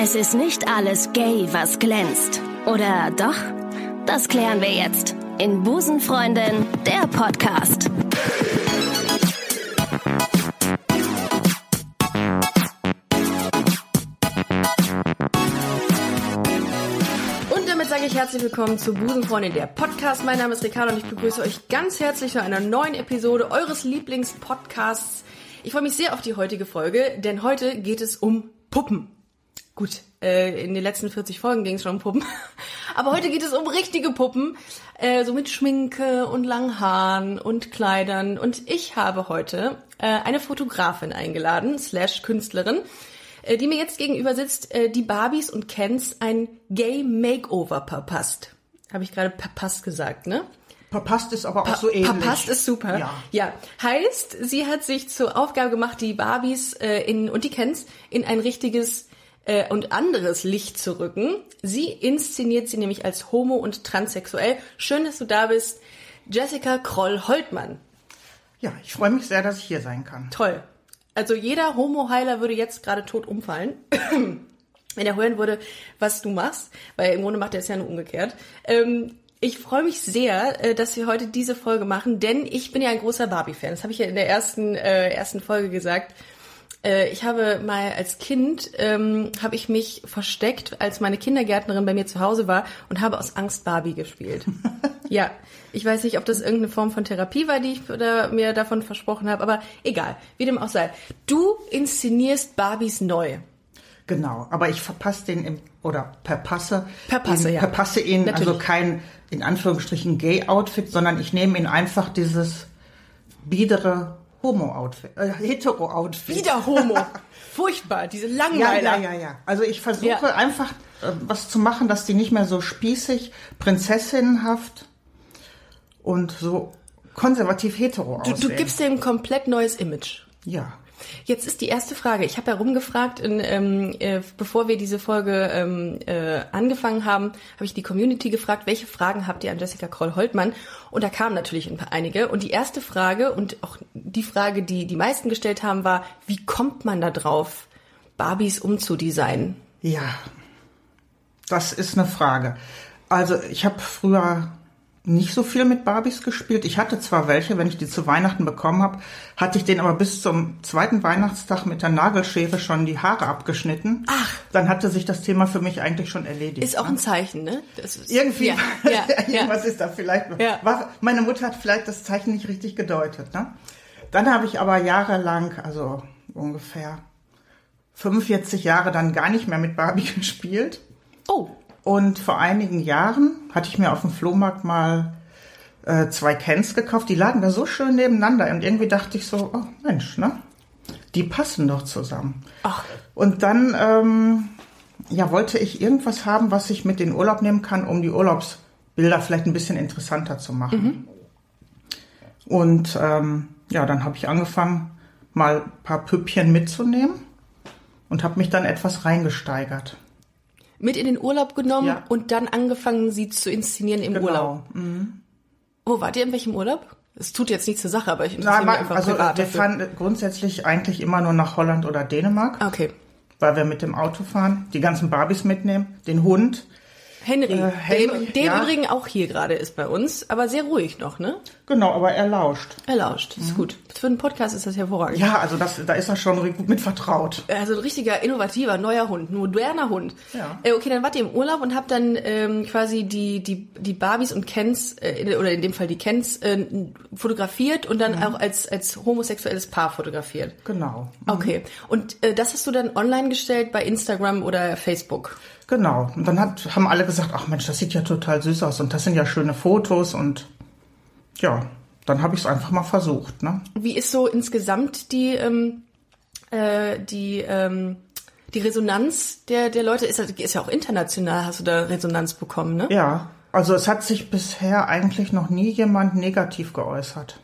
Es ist nicht alles gay, was glänzt. Oder doch? Das klären wir jetzt in Busenfreundin, der Podcast. Und damit sage ich herzlich willkommen zu Busenfreundin, der Podcast. Mein Name ist Ricardo und ich begrüße euch ganz herzlich zu einer neuen Episode eures Lieblingspodcasts. Ich freue mich sehr auf die heutige Folge, denn heute geht es um Puppen. Gut, äh, in den letzten 40 Folgen ging es schon um Puppen. Aber heute geht es um richtige Puppen, äh, so mit Schminke und langen Haaren und Kleidern. Und ich habe heute äh, eine Fotografin eingeladen, slash Künstlerin, äh, die mir jetzt gegenüber sitzt, äh, die Barbies und Kens ein Gay Makeover verpasst. Habe ich gerade verpasst gesagt, ne? Verpasst ist aber auch Pa- so ähnlich. Verpasst ist super. Ja. ja. Heißt, sie hat sich zur Aufgabe gemacht, die Barbies äh, in, und die Kens in ein richtiges äh, und anderes Licht zu rücken. Sie inszeniert sie nämlich als homo- und transsexuell. Schön, dass du da bist. Jessica Kroll-Holtmann. Ja, ich freue mich sehr, dass ich hier sein kann. Toll. Also jeder Homo-Heiler würde jetzt gerade tot umfallen. wenn er hören würde, was du machst, weil im Grunde macht er es ja nur umgekehrt. Ähm, ich freue mich sehr, äh, dass wir heute diese Folge machen, denn ich bin ja ein großer Barbie-Fan. Das habe ich ja in der ersten, äh, ersten Folge gesagt. Äh, ich habe mal als Kind, ähm, habe ich mich versteckt, als meine Kindergärtnerin bei mir zu Hause war und habe aus Angst Barbie gespielt. ja, ich weiß nicht, ob das irgendeine Form von Therapie war, die ich oder mir davon versprochen habe, aber egal, wie dem auch sei. Du inszenierst Barbies neu. Genau, aber ich verpasse den im, oder verpasse, Verpasse, ihn, ja. verpasse ihn Natürlich. also kein in Anführungsstrichen Gay-Outfit, sondern ich nehme ihn einfach dieses biedere Homo-Outfit, äh, Hetero-Outfit. Wieder Homo. Furchtbar, diese Ja, Langweiler. ja, ja, ja. Also ich versuche Ja. einfach äh, was zu machen, dass die nicht mehr so spießig, prinzessinnenhaft und so konservativ hetero aussehen. du gibst dem komplett neues Image. ja. Jetzt ist die erste Frage. Ich habe ja rumgefragt, in, ähm, äh, bevor wir diese Folge ähm, äh, angefangen haben, habe ich die Community gefragt, welche Fragen habt ihr an Jessica Kroll-Holtmann? Und da kamen natürlich ein paar einige. Und die erste Frage und auch die Frage, die die meisten gestellt haben, war, wie kommt man da drauf, Barbies umzudesignen? Ja, das ist eine Frage. Also ich habe früher nicht so viel mit Barbies gespielt. Ich hatte zwar welche, wenn ich die zu Weihnachten bekommen habe, hatte ich denen aber bis zum zweiten Weihnachtstag mit der Nagelschere schon die Haare abgeschnitten. Ach. Dann hatte sich das Thema für mich eigentlich schon erledigt. Ist auch ne? ein Zeichen, ne? Das ist, irgendwie, Ja, ja, ja. irgendwas ist da vielleicht. Ja. War, meine Mutter hat vielleicht das Zeichen nicht richtig gedeutet. Ne? Dann habe ich aber jahrelang, also ungefähr 45 Jahre, dann gar nicht mehr mit Barbie gespielt. Oh, Und vor einigen Jahren hatte ich mir auf dem Flohmarkt mal äh, zwei Cans gekauft. Die lagen da so schön nebeneinander. Und irgendwie dachte ich so, oh Mensch, ne? Die passen doch zusammen. Ach. Und dann ähm, ja, wollte ich irgendwas haben, was ich mit in den Urlaub nehmen kann, um die Urlaubsbilder vielleicht ein bisschen interessanter zu machen. Und ähm, ja, dann habe ich angefangen, mal ein paar Püppchen mitzunehmen und habe mich dann etwas reingesteigert. Mit in den Urlaub genommen Ja. und dann angefangen, sie zu inszenieren im Urlaub. Genau. Wo wart ihr in welchem Urlaub? Es tut jetzt nichts zur Sache, aber ich Na, interessiere mich ma- einfach also privat wir dafür. fahren grundsätzlich eigentlich immer nur nach Holland oder Dänemark, Okay. weil wir mit dem Auto fahren, die ganzen Barbies mitnehmen, den Hund. Henry, Äh, Henry, der, der ja. im Übrigen auch hier gerade ist bei uns, aber sehr ruhig noch, ne? Genau, aber er lauscht. Er lauscht, das ist gut. Für einen Podcast ist das hervorragend. Mhm. Ja, also das, da ist er schon gut mit vertraut. Also ein richtiger, innovativer, neuer Hund, moderner Hund. Ja. Äh, okay, dann wart ihr im Urlaub und habt dann ähm, quasi die, die, die Barbies und Kens, äh, oder in dem Fall die Kens, äh, fotografiert und Mhm. dann auch als, als homosexuelles Paar fotografiert. Genau. Okay. Und äh, das hast du dann online gestellt bei Instagram oder Facebook? Genau. Und dann hat, haben alle gesagt, ach Mensch, das sieht ja total süß aus und das sind ja schöne Fotos und ja, dann habe ich es einfach mal versucht. Ne? Wie ist so insgesamt die, ähm, äh, die, ähm, die Resonanz der, der Leute? Ist, ist ja auch international, hast du da Resonanz bekommen, ne? Ja, also es hat sich bisher eigentlich noch nie jemand negativ geäußert.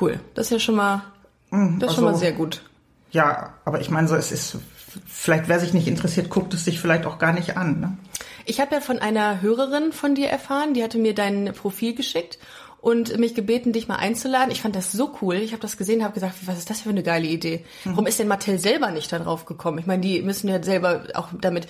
Cool. Das ist ja schon mal, das ist schon mal also- sehr gut. Ja, aber ich meine, so es ist vielleicht wer sich nicht interessiert, guckt es sich vielleicht auch gar nicht an. Ne? Ich habe ja von einer Hörerin von dir erfahren, die hatte mir dein Profil geschickt und mich gebeten, dich mal einzuladen. Ich fand das so cool. Ich habe das gesehen, habe gesagt, was ist das für eine geile Idee? Warum ist denn Mattel selber nicht darauf gekommen? Ich meine, die müssen ja selber auch damit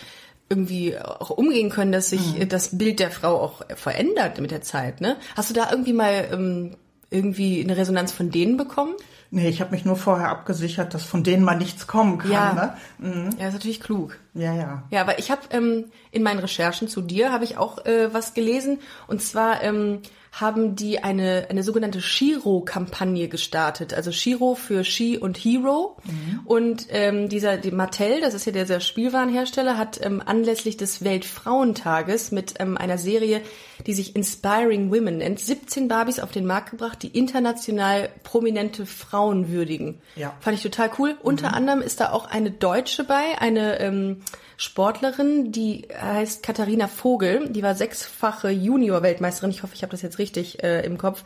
irgendwie auch umgehen können, dass sich Mhm. das Bild der Frau auch verändert mit der Zeit. Ne? Hast du da irgendwie mal ähm, irgendwie eine Resonanz von denen bekommen? Nee, ich habe mich nur vorher abgesichert, dass von denen mal nichts kommen kann. Ja. Ne? Ja, ist natürlich klug. Ja, ja. Ja, aber ich habe ähm, in meinen Recherchen zu dir habe ich auch äh, was gelesen und zwar ähm, haben die eine eine sogenannte Shiro-Kampagne gestartet, also Shiro für Ski und Hero und ähm, dieser die Mattel, das ist ja dieser Spielwarenhersteller, hat ähm, anlässlich des Weltfrauentages mit ähm, einer Serie, die sich Inspiring Women nennt, 17 Barbies auf den Markt gebracht, die international prominente Frauen würdigen. Ja. Fand ich total cool. Unter anderem ist da auch eine Deutsche bei, eine ähm, Sportlerin, die heißt Katharina Vogel. Die war sechsfache Junior-Weltmeisterin. Ich hoffe, ich habe das jetzt richtig äh, im Kopf.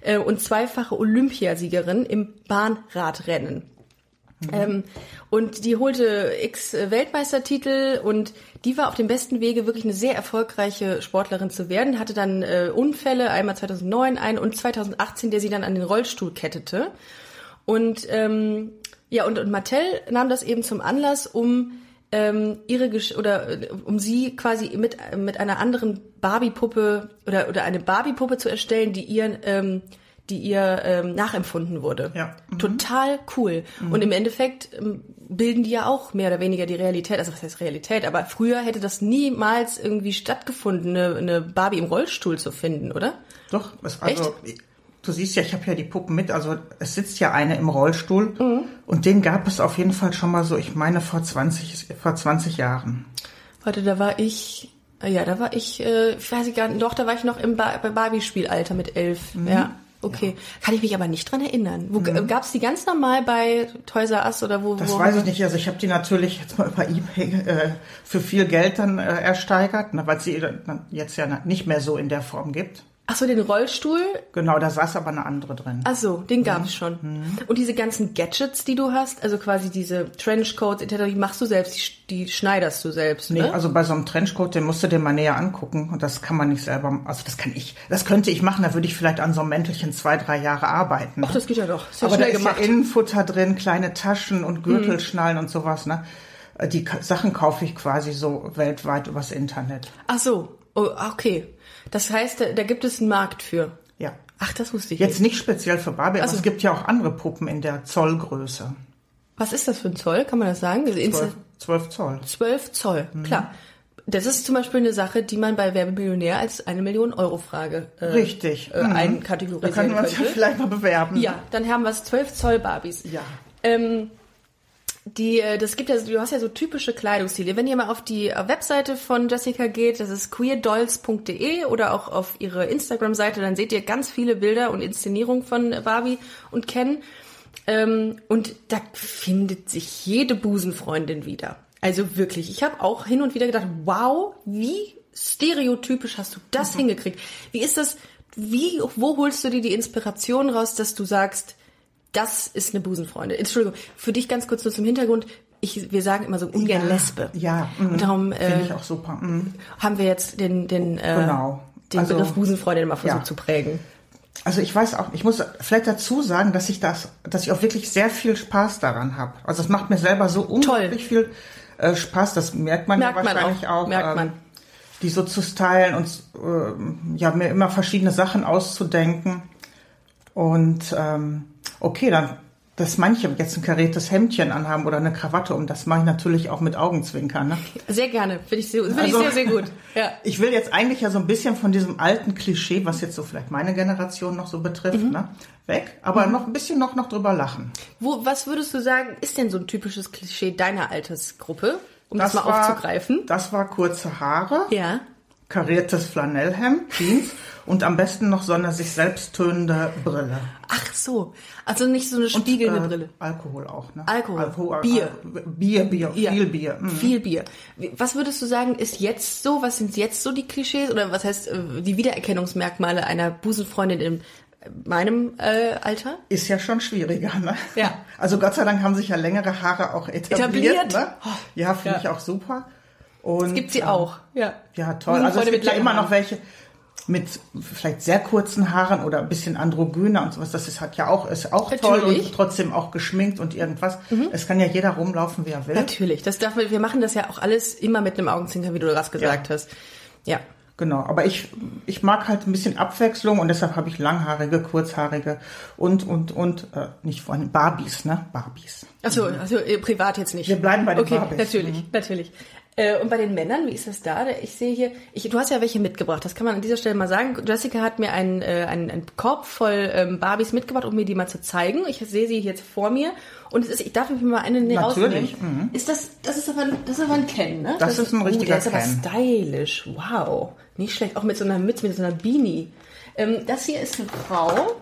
Äh, und zweifache Olympiasiegerin im Bahnradrennen. Ähm, und die holte x Weltmeistertitel und die war auf dem besten Wege, wirklich eine sehr erfolgreiche Sportlerin zu werden. Hatte dann äh, Unfälle, einmal 2009 ein und 2018, der sie dann an den Rollstuhl kettete. Und ähm, ja, und, und Mattel nahm das eben zum Anlass, um ähm, ihre Gesch oder äh, um sie quasi mit mit einer anderen Barbie-Puppe oder oder eine Barbie-Puppe zu erstellen, die ihr ähm, die ihr ähm, nachempfunden wurde. Ja. Mhm. Total cool. Und im Endeffekt ähm, bilden die ja auch mehr oder weniger die Realität. Also was heißt Realität? Aber früher hätte das niemals irgendwie stattgefunden, eine, eine Barbie im Rollstuhl zu finden, oder? Doch, also du siehst ja, ich habe ja die Puppen mit, also es sitzt ja eine im Rollstuhl und den gab es auf jeden Fall schon mal so, ich meine vor 20, vor 20 Jahren. Warte, da war ich, ja, da war ich, äh, ich weiß ich gar nicht, doch, da war ich noch im ba Barbie-Spielalter mit elf. Mhm. Ja, okay. Kann ich mich aber nicht dran erinnern. Wo, Gab's die ganz normal bei Toys R Us oder wo? Das wo weiß ich nicht, also ich habe die natürlich jetzt mal über Ebay äh, für viel Geld dann äh, ersteigert, weil es sie dann jetzt ja nicht mehr so in der Form gibt. Ach so, den Rollstuhl? Genau, da saß aber eine andere drin. Ach so, den Mhm. gab's schon. Und diese ganzen Gadgets, die du hast, also quasi diese Trenchcoats etc., die machst du selbst, die, die schneiderst du selbst, Nee, ne? also bei so einem Trenchcoat, den musst du dir mal näher angucken und das kann man nicht selber, also das kann ich, das könnte ich machen, da würde ich vielleicht an so einem Mäntelchen zwei, drei Jahre arbeiten. Ach, das geht ja doch. Ist ja Aber da ist gemacht. Mhm. ja Innenfutter drin, kleine Taschen und Gürtelschnallen und sowas, ne? Äh, Die Sachen kaufe ich quasi so weltweit übers Internet. Ach so, oh, okay. Das heißt, da, da gibt es einen Markt für. Ja. Ach, das wusste ich Jetzt nicht. nicht speziell für Barbie, aber Also- es gibt ja auch andere Puppen in der Zollgröße. Was ist das für ein Zoll? Kann man das sagen? Also Insta- 12, 12 Zoll. 12 Zoll, Mhm. klar. Das ist zum Beispiel eine Sache, die man bei Werbemillionär als eine Million Euro Frage äh, Richtig. äh, Mhm. Da einkategorisieren können wir uns ja vielleicht mal bewerben. Ja, dann haben wir es 12 Zoll Barbies. Ja. Ähm, die, äh, das gibt ja, du hast ja so typische Kleidungsstile. Wenn ihr mal auf die äh, Webseite von Jessica geht, das ist queerdolls.de oder auch auf ihre Instagram-Seite, dann seht ihr ganz viele Bilder und Inszenierungen von Barbie und Ken. Ähm, und da findet sich jede Busenfreundin wieder. Also wirklich, ich habe auch hin und wieder gedacht, wow, wie stereotypisch hast du das hingekriegt? Wie ist das, wie, wo holst du dir die Inspiration raus, dass du sagst, das ist eine Busenfreundin. Entschuldigung, für dich ganz kurz nur zum Hintergrund. Ich, wir sagen immer so ungern Lesbe. Ja, mhm. Und darum Finde äh, ich auch super. Mhm. haben wir jetzt den, den, äh, Genau. den Also, Begriff Busenfreundin mal versucht ja. zu prägen. Also ich weiß auch, ich muss vielleicht dazu sagen, dass ich das, dass ich auch wirklich sehr viel Spaß daran habe. Also es macht mir selber so unglaublich viel äh, Spaß. Das merkt man Merkt ja man wahrscheinlich auch, auch. merkt ähm, man. Die so zu stylen und äh, ja mir immer verschiedene Sachen auszudenken. Und ähm, okay, dann, dass manche jetzt ein kariertes Hemdchen anhaben oder eine Krawatte um, das mache ich natürlich auch mit Augenzwinkern. Ne? Sehr gerne. Finde ich, sehr, finde Also- ich sehr, sehr gut. Ja. Ich will jetzt eigentlich ja so ein bisschen von diesem alten Klischee, was jetzt so vielleicht meine Generation noch so betrifft, Mhm. ne, weg, aber noch ein bisschen noch, noch drüber lachen. Wo, was würdest du sagen, ist denn so ein typisches Klischee deiner Altersgruppe? Um das, mal war, aufzugreifen. Das war kurze Haare, Ja. kariertes Flanellhemd, Jeans und am besten noch so eine sich selbst tönende Brille. Ach so. Also nicht so eine Und, spiegelnde äh, Brille. Alkohol auch, ne? Alkohol. Bier. Al- Bier, Bier, Ja. viel Bier. mhm. Viel Bier. Was würdest du sagen, ist jetzt so? Was sind jetzt so die Klischees oder was heißt äh, die Wiedererkennungsmerkmale einer Busenfreundin in meinem äh, Alter? Ist ja schon schwieriger, ne? Ja. Also Gott sei Dank haben sich ja längere Haare auch etabliert, Etabliert? ne? Ja, finde Ja. ich auch super. Und, Gibt sie ähm, auch. Ja. Ja, toll. Also es gibt ja immer noch welche. Mit vielleicht sehr kurzen Haaren oder ein bisschen androgyner und sowas. Das ist hat ja auch ist auch toll Natürlich. und trotzdem auch geschminkt und irgendwas. Es kann ja jeder rumlaufen, wie er will. Natürlich, das darf man, wir machen das ja auch alles immer mit einem Augenzwinkern, wie du das gesagt Ja. hast. Ja. Genau, aber ich, ich mag halt ein bisschen Abwechslung und deshalb habe ich langhaarige, kurzhaarige und, und, und, äh, nicht vorhin, Barbies, ne? Barbies. Achso, also äh, privat jetzt nicht. Wir bleiben bei den Okay, Barbies. natürlich, natürlich. Äh, und bei den Männern, wie ist das da? Ich sehe hier, ich, du hast ja welche mitgebracht, das kann man an dieser Stelle mal sagen. Jessica hat mir einen, äh, einen, einen Korb voll ähm, Barbies mitgebracht, um mir die mal zu zeigen. Ich sehe sie jetzt vor mir und es ist, ich darf mir mal eine Natürlich, rausnehmen. Ist das, das ist aber, das ist aber ein Ken, ne? Das ist ein richtiger oh, der ist Ken. aber stylisch, wow. Nicht schlecht, auch mit so einer Mütze, mit so einer Beanie. Ähm, das hier ist eine Frau,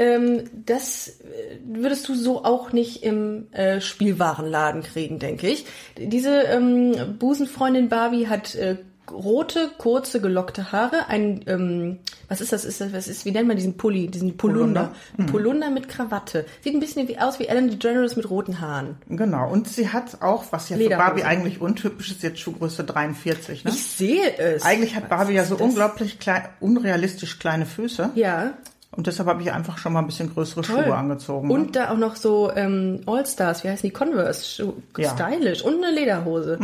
ähm, das äh, würdest du so auch nicht im äh, Spielwarenladen kriegen, denke ich. Diese ähm, Busenfreundin Barbie hat äh, rote, kurze, gelockte Haare, ein, ähm, was ist das, ist das, was ist, wie nennt man diesen Pulli, diesen Polunder? Ein Polunder mit Krawatte. Sieht ein bisschen wie, aus wie Ellen DeGeneres mit roten Haaren. Genau, und sie hat auch, was ja für. Barbie eigentlich untypisch ist, jetzt Schuhgröße 43, ne? Ich sehe es. Eigentlich hat Barbie ja so das? unglaublich klein, unrealistisch kleine Füße. Ja. Und deshalb habe ich einfach schon mal ein bisschen größere Toll. Schuhe angezogen. ne? Und da auch noch so ähm, All-Stars, wie heißen die? Converse, Ja. Mhm. stylisch. Und eine Lederhose.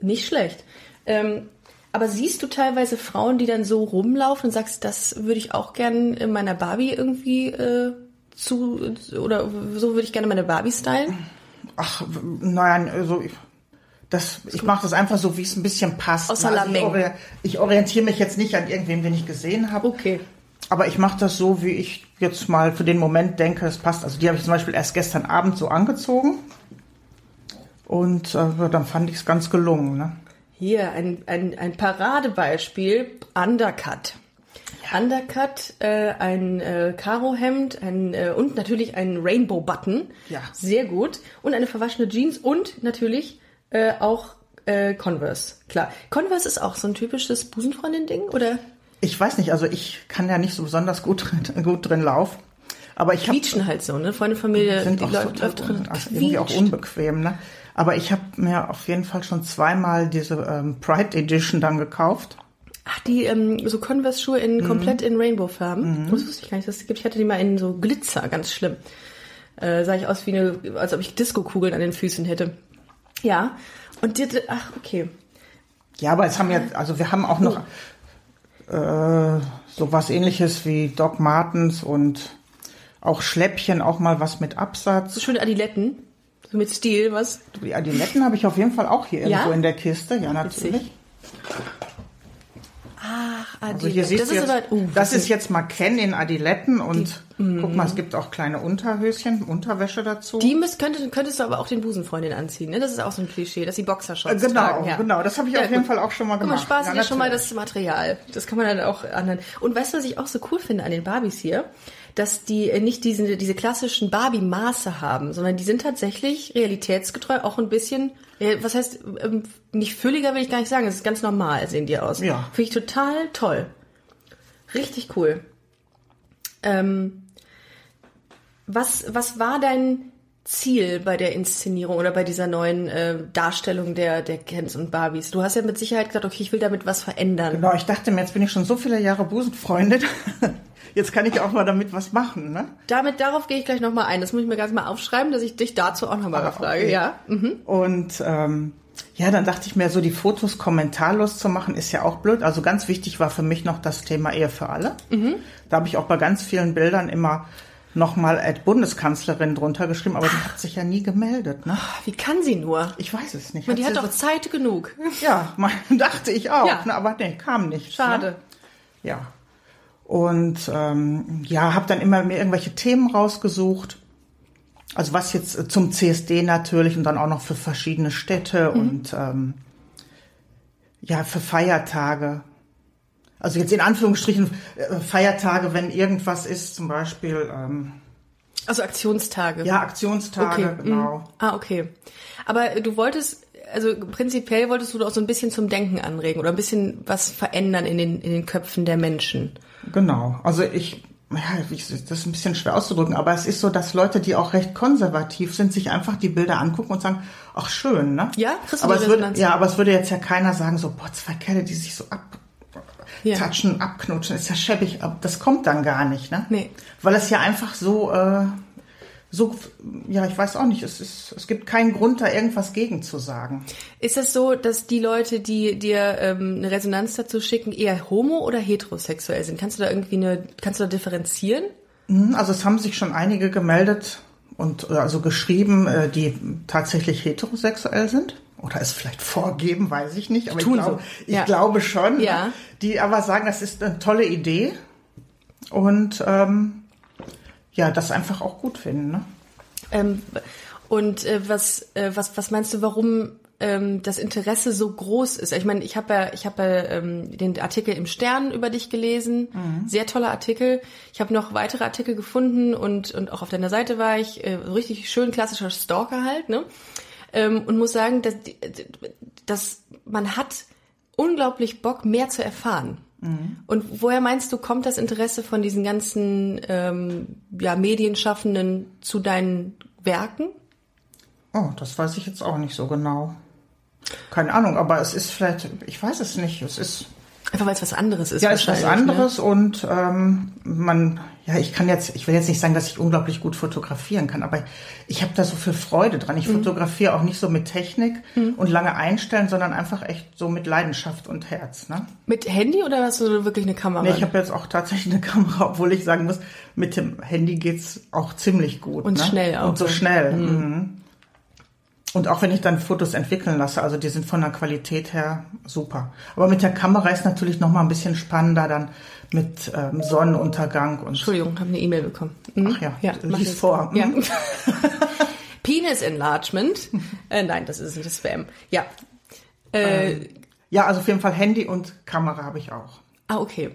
Nicht schlecht. Ähm, aber siehst du teilweise Frauen, die dann so rumlaufen und sagst, das würde ich auch gern in meiner Barbie irgendwie äh, zu, oder so würde ich gerne meine Barbie stylen? Ach, naja, also ich, das, ich mache das einfach so, wie es ein bisschen passt. Ne? Also ich, ori- ich orientiere mich jetzt nicht an irgendwem, den ich gesehen habe. Okay. Aber ich mache das so, wie ich jetzt mal für den Moment denke, es passt. Also die habe ich zum Beispiel erst gestern Abend so angezogen. Und äh, dann fand ich es ganz gelungen. Ne? Hier ein, ein, ein Paradebeispiel, Undercut. Undercut, äh, ein äh, Karohemd ein, äh, und natürlich ein Rainbow-Button. Ja. Sehr gut. Und eine verwaschene Jeans und natürlich äh, auch äh, Converse. Klar. Converse ist auch so ein typisches Busenfreundin-Ding, oder? Ich weiß nicht, also ich kann ja nicht so besonders gut, drin- gut drin laufen. Aber ich Quietschen halt so, ne? Freunde, Familie, sind die auch läuft, so, läuft drin. ach, irgendwie auch unbequem. Ne? Aber ich habe mir auf jeden Fall schon zweimal diese ähm, Pride Edition dann gekauft. Ach, die ähm, so Converse-Schuhe in komplett in Rainbow-Farben. Das wusste ich gar nicht, dass es gibt. Ich hatte die mal in so Glitzer, ganz schlimm. Äh, sah ich aus wie eine, als ob ich Disco-Kugeln an den Füßen hätte. Ja. Und die, ach, okay. Ja, aber es haben ja, also wir haben auch noch äh, so was ähnliches wie Doc Martens und auch Schläppchen, auch mal was mit Absatz. So schöne Adiletten. So mit Stil, was? Die Adiletten habe ich auf jeden Fall auch hier Ja? irgendwo in der Kiste. Ja, natürlich. Ach, Also hier das ist jetzt, aber, uh, das ist jetzt mal Ken in Adiletten und guck mal, es gibt auch kleine Unterhöschen, Unterwäsche dazu. Die müsst, könntest, könntest du aber auch den Busenfreundin anziehen, ne? Das ist auch so ein Klischee, dass sie Boxershorts Äh, genau, tragen. Ja. genau, das habe ich Ja, auf jeden gut. Fall auch schon mal Guck mal, gemacht. Spaß Ja, ist ja schon mal das Material. Das kann man dann auch anderen. Und weißt du, was ich auch so cool finde an den Barbies hier? Dass die nicht diese, diese klassischen Barbie-Maße haben, sondern die sind tatsächlich realitätsgetreu, auch ein bisschen, was heißt, ähm, nicht fülliger will ich gar nicht sagen, es ist ganz normal, sehen die aus. Ja. Finde ich total toll. Richtig cool. Ähm, was, was war dein Ziel bei der Inszenierung oder bei dieser neuen äh, Darstellung der, der Kens und Barbies? Du hast ja mit Sicherheit gesagt, okay, ich will damit was verändern. Genau, ich dachte mir, jetzt bin ich schon so viele Jahre Busenfreundin. Jetzt kann ich auch mal damit was machen, ne? Damit, darauf gehe ich gleich nochmal ein. Das muss ich mir ganz mal aufschreiben, dass ich dich dazu auch nochmal Ah, befrage. okay. Ja. Mhm. Und ähm, ja, dann dachte ich mir, so die Fotos kommentarlos zu machen, ist ja auch blöd. Also ganz wichtig war für mich noch das Thema Ehe für alle. Mhm. Da habe ich auch bei ganz vielen Bildern immer nochmal Ad Bundeskanzlerin drunter geschrieben, aber die hat sich ja nie gemeldet, ne? Wie kann sie nur? Ich weiß es nicht. Und die sie hat doch Zeit genug. Ja, man, dachte ich auch, Ja. ne, aber nee, kam nicht. Schade. Ne? Ja. Und ähm, ja, habe dann immer mir irgendwelche Themen rausgesucht. Also was jetzt äh, zum CSD natürlich und dann auch noch für verschiedene Städte und ähm, ja, für Feiertage. Also jetzt in Anführungsstrichen äh, Feiertage, wenn irgendwas ist, zum Beispiel ähm, Also Aktionstage. ja Aktionstage, Okay, genau. mm. Ah, okay. Aber du wolltest, also prinzipiell wolltest du auch so ein bisschen zum Denken anregen oder ein bisschen was verändern in den, in den Köpfen der Menschen. Genau. Also ich, ja, ich- das ist ein bisschen schwer auszudrücken, aber es ist so, dass Leute, die auch recht konservativ sind, sich einfach die Bilder angucken und sagen, ach schön, ne? Ja, kriegst du aber es würde, ja, aber es würde jetzt ja keiner sagen, so, boah, zwei Kerle, die sich so ab. ja. touchen, abknutschen, ist ja schäbig, aber das kommt dann gar nicht, ne? Nee. Weil es ja einfach so, äh, so, ja, ich weiß auch nicht, es ist, es gibt keinen Grund, da irgendwas gegen zu sagen. Ist es so, dass die Leute, die dir ähm, eine Resonanz dazu schicken, eher homo- oder heterosexuell sind? Kannst du da irgendwie eine, kannst du da differenzieren? Mhm, also es haben sich schon einige gemeldet und also geschrieben, äh, die tatsächlich heterosexuell sind. Oder es vielleicht vorgeben, weiß ich nicht. Aber ich, glaube, so. ich Ja. glaube schon. ne? Ja. Die aber sagen, das ist eine tolle Idee. Und ähm, ja, das einfach auch gut finden. Ne? Ähm, und äh, was, äh, was, was meinst du, warum ähm, das Interesse so groß ist? Ich meine, ich habe ja, ich habe ja, ähm, den Artikel im Stern über dich gelesen, sehr toller Artikel. Ich habe noch weitere Artikel gefunden und und auch auf deiner Seite war ich äh, so richtig schön klassischer Stalker halt, ne? Ähm, und muss sagen, dass, dass man hat unglaublich Bock, mehr zu erfahren. Und woher meinst du, kommt das Interesse von diesen ganzen ähm, ja, Medienschaffenden zu deinen Werken? Oh, das weiß ich jetzt auch nicht so genau. Keine Ahnung, aber es ist vielleicht, ich weiß es nicht. Es ist Einfach weil es was anderes ist. ja, ist was wahrscheinlich, anderes und ähm, man, ja, ich kann jetzt, ich will jetzt nicht sagen, dass ich unglaublich gut fotografieren kann, aber ich habe da so viel Freude dran. Ich Mhm. fotografiere auch nicht so mit Technik und lange einstellen, sondern einfach echt so mit Leidenschaft und Herz. Ne? Mit Handy oder hast du wirklich eine Kamera? Nee, ich habe jetzt auch tatsächlich eine Kamera, obwohl ich sagen muss, mit dem Handy geht's auch ziemlich gut. Und ne? schnell auch, Und so ne? schnell. Mhm. Und auch wenn ich dann Fotos entwickeln lasse, also die sind von der Qualität her super. Aber mit der Kamera ist natürlich noch mal ein bisschen spannender dann mit ähm, Sonnenuntergang und Entschuldigung, habe eine E-Mail bekommen. Mhm. Ach ja, mach lies vor. Ja. Penis Enlargement. äh, nein, das ist nicht das Spam. Ja. Äh, ja, also auf jeden Fall Handy und Kamera habe ich auch. Ah, okay.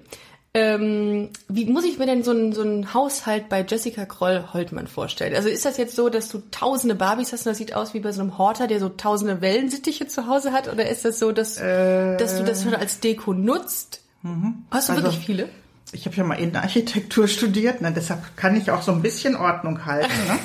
Ähm, wie muss ich mir denn so einen so einen Haushalt bei Jessica Kroll-Holtmann vorstellen? Also ist das jetzt so, dass du tausende Barbies hast und das sieht aus wie bei so einem Horter, der so tausende Wellensittiche zu Hause hat? Oder ist das so, dass, dass du das schon als Deko nutzt? Hast du Also- wirklich viele? Ich habe ja mal Innenarchitektur studiert, ne? deshalb kann ich auch so ein bisschen Ordnung halten. Ne?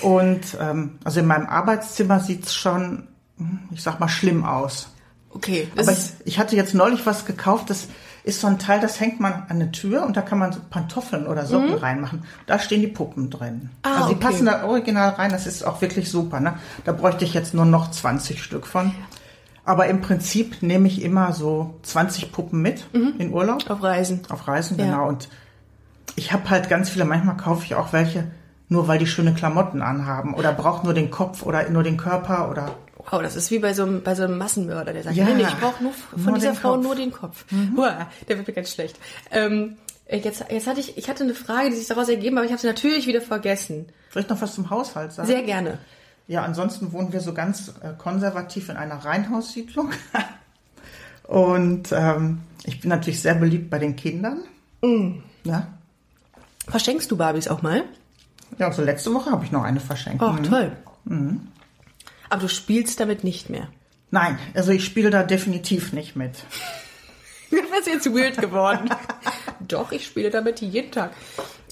Und ähm, also in meinem Arbeitszimmer sieht's schon, hm, ich sag mal, schlimm aus. Okay, Aber ich, ich hatte jetzt neulich was gekauft, das ist so ein Teil, das hängt man an eine Tür und da kann man so Pantoffeln oder Socken reinmachen. Da stehen die Puppen drin. Mhm. Ah, also die okay. passen da original rein, das ist auch wirklich super. Ne? Da bräuchte ich jetzt nur noch 20 Stück von. Aber im Prinzip nehme ich immer so 20 Puppen mit in Urlaub. auf Reisen. Auf Reisen, Mhm. Ja. genau. Und ich habe halt ganz viele, manchmal kaufe ich auch welche, nur weil die schöne Klamotten anhaben oder braucht nur den Kopf oder nur den Körper oder Wow, das ist wie bei so einem, bei so einem Massenmörder, der sagt, Ja. nee, nee, ich brauche nur von Nur dieser Frau Kopf. nur den Kopf. Huah, der wird mir ganz schlecht. Ähm, jetzt, jetzt hatte ich, ich hatte eine Frage, die sich daraus ergeben, aber ich habe sie natürlich wieder vergessen. Soll ich noch was zum Haushalt sagen? Sehr gerne. Ja, ansonsten wohnen wir so ganz äh, konservativ in einer Reihenhaussiedlung. Und ähm, ich bin natürlich sehr beliebt bei den Kindern. Mm. Ja. Verschenkst du Barbies auch mal? Ja, also letzte Woche habe ich noch eine verschenkt. Oh, Mhm. toll. Aber du spielst damit nicht mehr. Nein, also ich spiele da definitiv nicht mit. Was ist jetzt weird geworden? Doch, ich spiele damit jeden Tag.